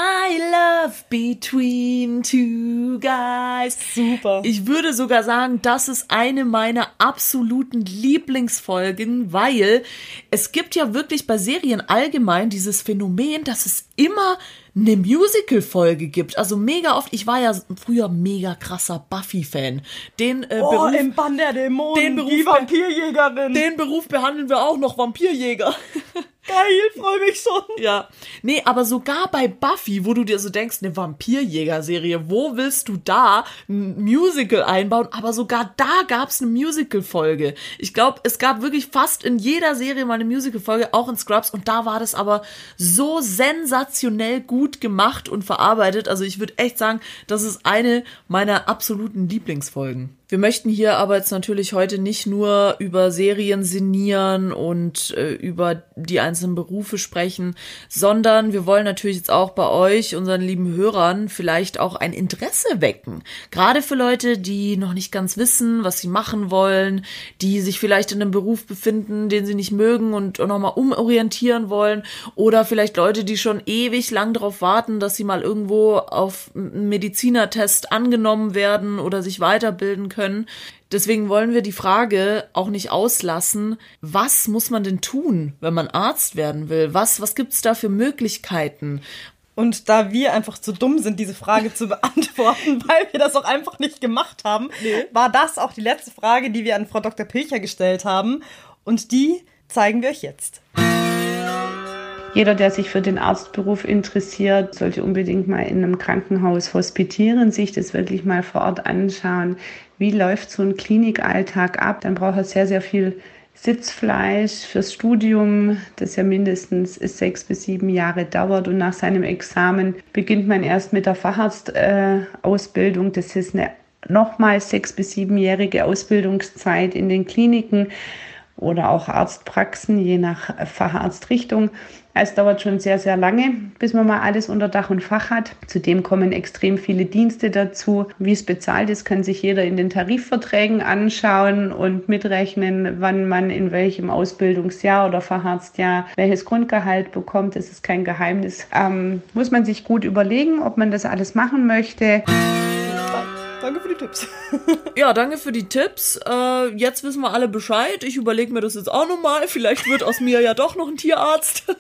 love between two guys. Super. Ich würde sogar sagen, das ist eine meiner absoluten Lieblingsfolgen, weil es gibt ja wirklich bei Serien allgemein dieses Phänomen, dass es immer eine Musical-Folge gibt. Also mega oft. Ich war ja früher mega krasser Buffy-Fan. Den äh, oh, Beruf, im Bann der Dämonen, den Beruf- die Vampirjägerin. den Beruf behandeln wir auch noch Vampirjäger. Geil, freue mich schon. Ja. Nee, aber sogar bei Buffy, wo du dir so denkst, eine Vampirjäger-Serie, wo willst du da ein Musical einbauen? Aber sogar da gab's eine Musical-Folge. Ich glaube, es gab wirklich fast in jeder Serie mal eine Musical-Folge, auch in Scrubs. Und da war das aber so sensationell gut gemacht und verarbeitet. Also ich würde echt sagen, das ist eine meiner absoluten Lieblingsfolgen. Wir möchten hier aber jetzt natürlich heute nicht nur über Serien sinnieren und äh, über die einzelnen Berufe sprechen, sondern wir wollen natürlich jetzt auch bei euch, unseren lieben Hörern, vielleicht auch ein Interesse wecken. Gerade für Leute, die noch nicht ganz wissen, was sie machen wollen, die sich vielleicht in einem Beruf befinden, den sie nicht mögen und nochmal umorientieren wollen oder vielleicht Leute, die schon ewig lang darauf warten, dass sie mal irgendwo auf einen Medizinertest angenommen werden oder sich weiterbilden können. Deswegen wollen wir die Frage auch nicht auslassen, was muss man denn tun, wenn man Arzt werden will? Was, was gibt's da für Möglichkeiten? Und da wir einfach zu dumm sind, diese Frage zu beantworten, weil wir das auch einfach nicht gemacht haben, war das auch die letzte Frage, die wir an Frau Dr. Pilcher gestellt haben. Und die zeigen wir euch jetzt. Jeder, der sich für den Arztberuf interessiert, sollte unbedingt mal in einem Krankenhaus hospitieren, sich das wirklich mal vor Ort anschauen. Wie läuft so ein Klinikalltag ab? Dann braucht er sehr, sehr viel Sitzfleisch fürs Studium, das ja mindestens sechs bis sieben Jahre dauert. Und nach seinem Examen beginnt man erst mit der Facharztausbildung. das ist eine nochmal sechs bis siebenjährige Ausbildungszeit in den Kliniken oder auch Arztpraxen, je nach Facharztrichtung. Es dauert schon sehr, sehr lange, bis man mal alles unter Dach und Fach hat. Zudem kommen extrem viele Dienste dazu. Wie es bezahlt ist, kann sich jeder in den Tarifverträgen anschauen und mitrechnen, wann man in welchem Ausbildungsjahr oder Facharztjahr welches Grundgehalt bekommt. Das ist kein Geheimnis. Ähm, muss man sich gut überlegen, ob man das alles machen möchte. Danke für die Tipps. Ja, danke für die Tipps. Äh, jetzt wissen wir alle Bescheid. Ich überlege mir das jetzt auch nochmal. Vielleicht wird aus mir ja doch noch ein Tierarzt.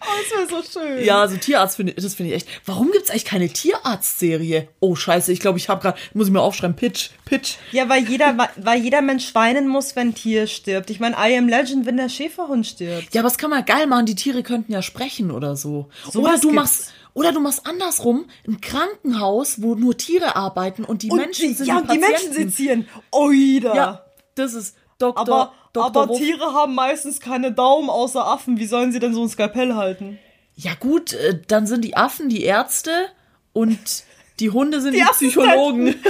Das wäre so schön. Ja, also Tierarzt finde ich, das finde ich echt. Warum gibt's eigentlich keine Tierarzt-Serie? Oh, scheiße, ich glaube, ich habe gerade, muss ich mir aufschreiben, Pitch, Pitch. Ja, weil jeder, weil jeder Mensch weinen muss, wenn ein Tier stirbt. Ich meine, I am Legend, wenn der Schäferhund stirbt. Ja, aber das kann man geil machen. Die Tiere könnten ja sprechen oder so. Sowas oder du gibt's. machst, oder du machst andersrum ein Krankenhaus, wo nur Tiere arbeiten und die Und Menschen die, sind ja, die und die Menschen sezieren. Oida. Ja, das ist Dr. Aber, Dr. aber Wuff. Tiere haben meistens keine Daumen außer Affen. Wie sollen sie denn so ein Skalpell halten? Ja gut, äh, dann sind die Affen die Ärzte und die Hunde sind die, Assistenten. Psychologen.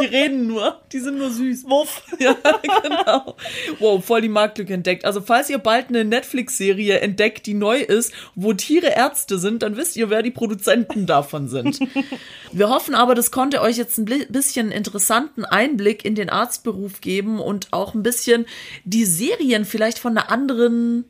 Die reden nur, die sind nur süß. Wuff. Ja, genau. Wow, voll die Marktlücke entdeckt. Also falls ihr bald eine Netflix-Serie entdeckt, die neu ist, wo Tiere Ärzte sind, dann wisst ihr, wer die Produzenten davon sind. Wir hoffen aber, das konnte euch jetzt ein bisschen interessanten Einblick in den Arztberuf geben und auch ein bisschen die Serien vielleicht von einer anderen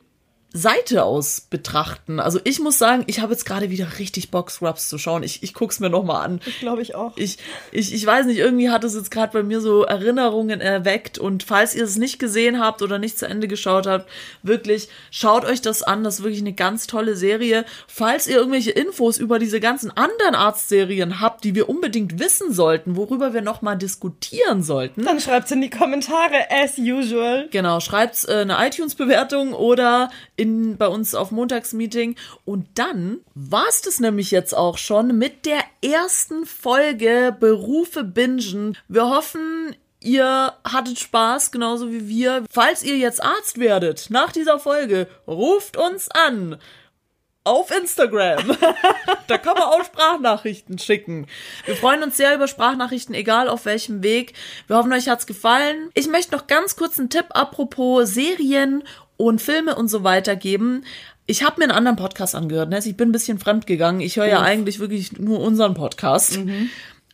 Seite aus betrachten. Also ich muss sagen, ich habe jetzt gerade wieder richtig Bock, Scrubs zu schauen. Ich, ich guck's mir noch mal an. Glaube ich auch. Ich, ich, ich weiß nicht, irgendwie hat es jetzt gerade bei mir so Erinnerungen erweckt. Und falls ihr es nicht gesehen habt oder nicht zu Ende geschaut habt, wirklich, schaut euch das an. Das ist wirklich eine ganz tolle Serie. Falls ihr irgendwelche Infos über diese ganzen anderen Arztserien habt, die wir unbedingt wissen sollten, worüber wir noch mal diskutieren sollten, Dann schreibt's in die Kommentare, as usual. Genau, schreibt's äh, eine iTunes-Bewertung oder in, bei uns auf Montagsmeeting. Und dann war's das nämlich jetzt auch schon mit der ersten Folge Berufe bingen. Wir hoffen, ihr hattet Spaß, genauso wie wir. Falls ihr jetzt Arzt werdet, nach dieser Folge, ruft uns an. auf Instagram. da kann man auch Sprachnachrichten schicken. Wir freuen uns sehr über Sprachnachrichten, egal auf welchem Weg. Wir hoffen, euch hat's gefallen. Ich möchte noch ganz kurz einen Tipp apropos Serien und Filme und so weiter geben. Ich habe mir einen anderen Podcast angehört. Ne? Ich bin ein bisschen fremd gegangen. Ich höre ja eigentlich wirklich nur unseren Podcast.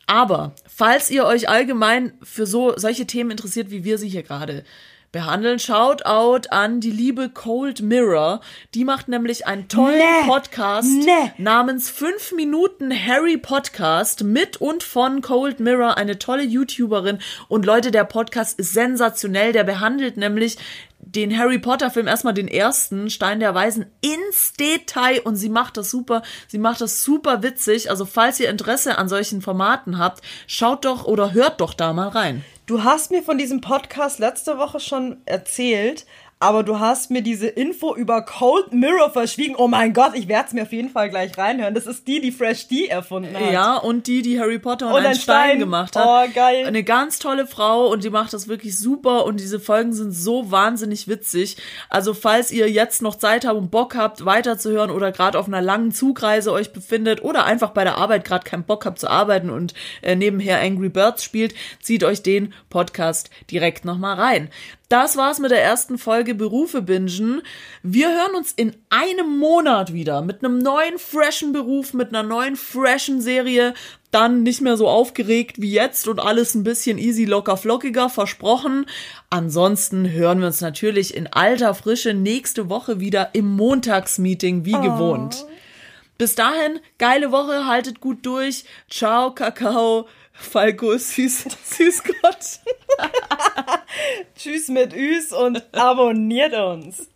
Aber falls ihr euch allgemein für so solche Themen interessiert, wie wir sie hier gerade behandeln, Shoutout an die liebe Cold Mirror. Die macht nämlich einen tollen Nee. Podcast Nee. namens 5 Minuten Harry Podcast mit und von Cold Mirror, eine tolle YouTuberin. Und Leute, der Podcast ist sensationell. Der behandelt nämlich den Harry Potter Film, erstmal den ersten, Stein der Weisen, ins Detail und sie macht das super, sie macht das super witzig. Also falls ihr Interesse an solchen Formaten habt, schaut doch oder hört doch da mal rein. Du hast mir von diesem Podcast letzte Woche schon erzählt, aber du hast mir diese Info über Cold Mirror verschwiegen. Oh mein Gott, ich werde es mir auf jeden Fall gleich reinhören. Das ist die, die Fresh D erfunden hat. Ja, und die, die Harry Potter und, Und ein ein Stein, Stein. gemacht hat. Oh, geil. Eine ganz tolle Frau und die macht das wirklich super und diese Folgen sind so wahnsinnig witzig. Also falls ihr jetzt noch Zeit habt und Bock habt, weiterzuhören oder gerade auf einer langen Zugreise euch befindet oder einfach bei der Arbeit gerade keinen Bock habt zu arbeiten und äh, nebenher Angry Birds spielt, zieht euch den Podcast direkt nochmal rein. Das war's mit der ersten Folge Berufe bingen. Wir hören uns in einem Monat wieder mit einem neuen freshen Beruf, mit einer neuen freshen Serie. Dann nicht mehr so aufgeregt wie jetzt und alles ein bisschen easy, locker, flockiger, versprochen. Ansonsten hören wir uns natürlich in alter Frische nächste Woche wieder im Montagsmeeting wie gewohnt. Bis dahin, geile Woche, haltet gut durch. Ciao, Kakao. Falco ist süß, süß Gott. Tschüss mit Üs und abonniert uns.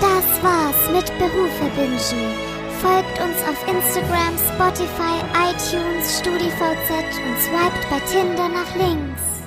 Das war's mit Berufe bingen. Folgt uns auf Instagram, Spotify, iTunes, StudiVZ und swiped bei Tinder nach links.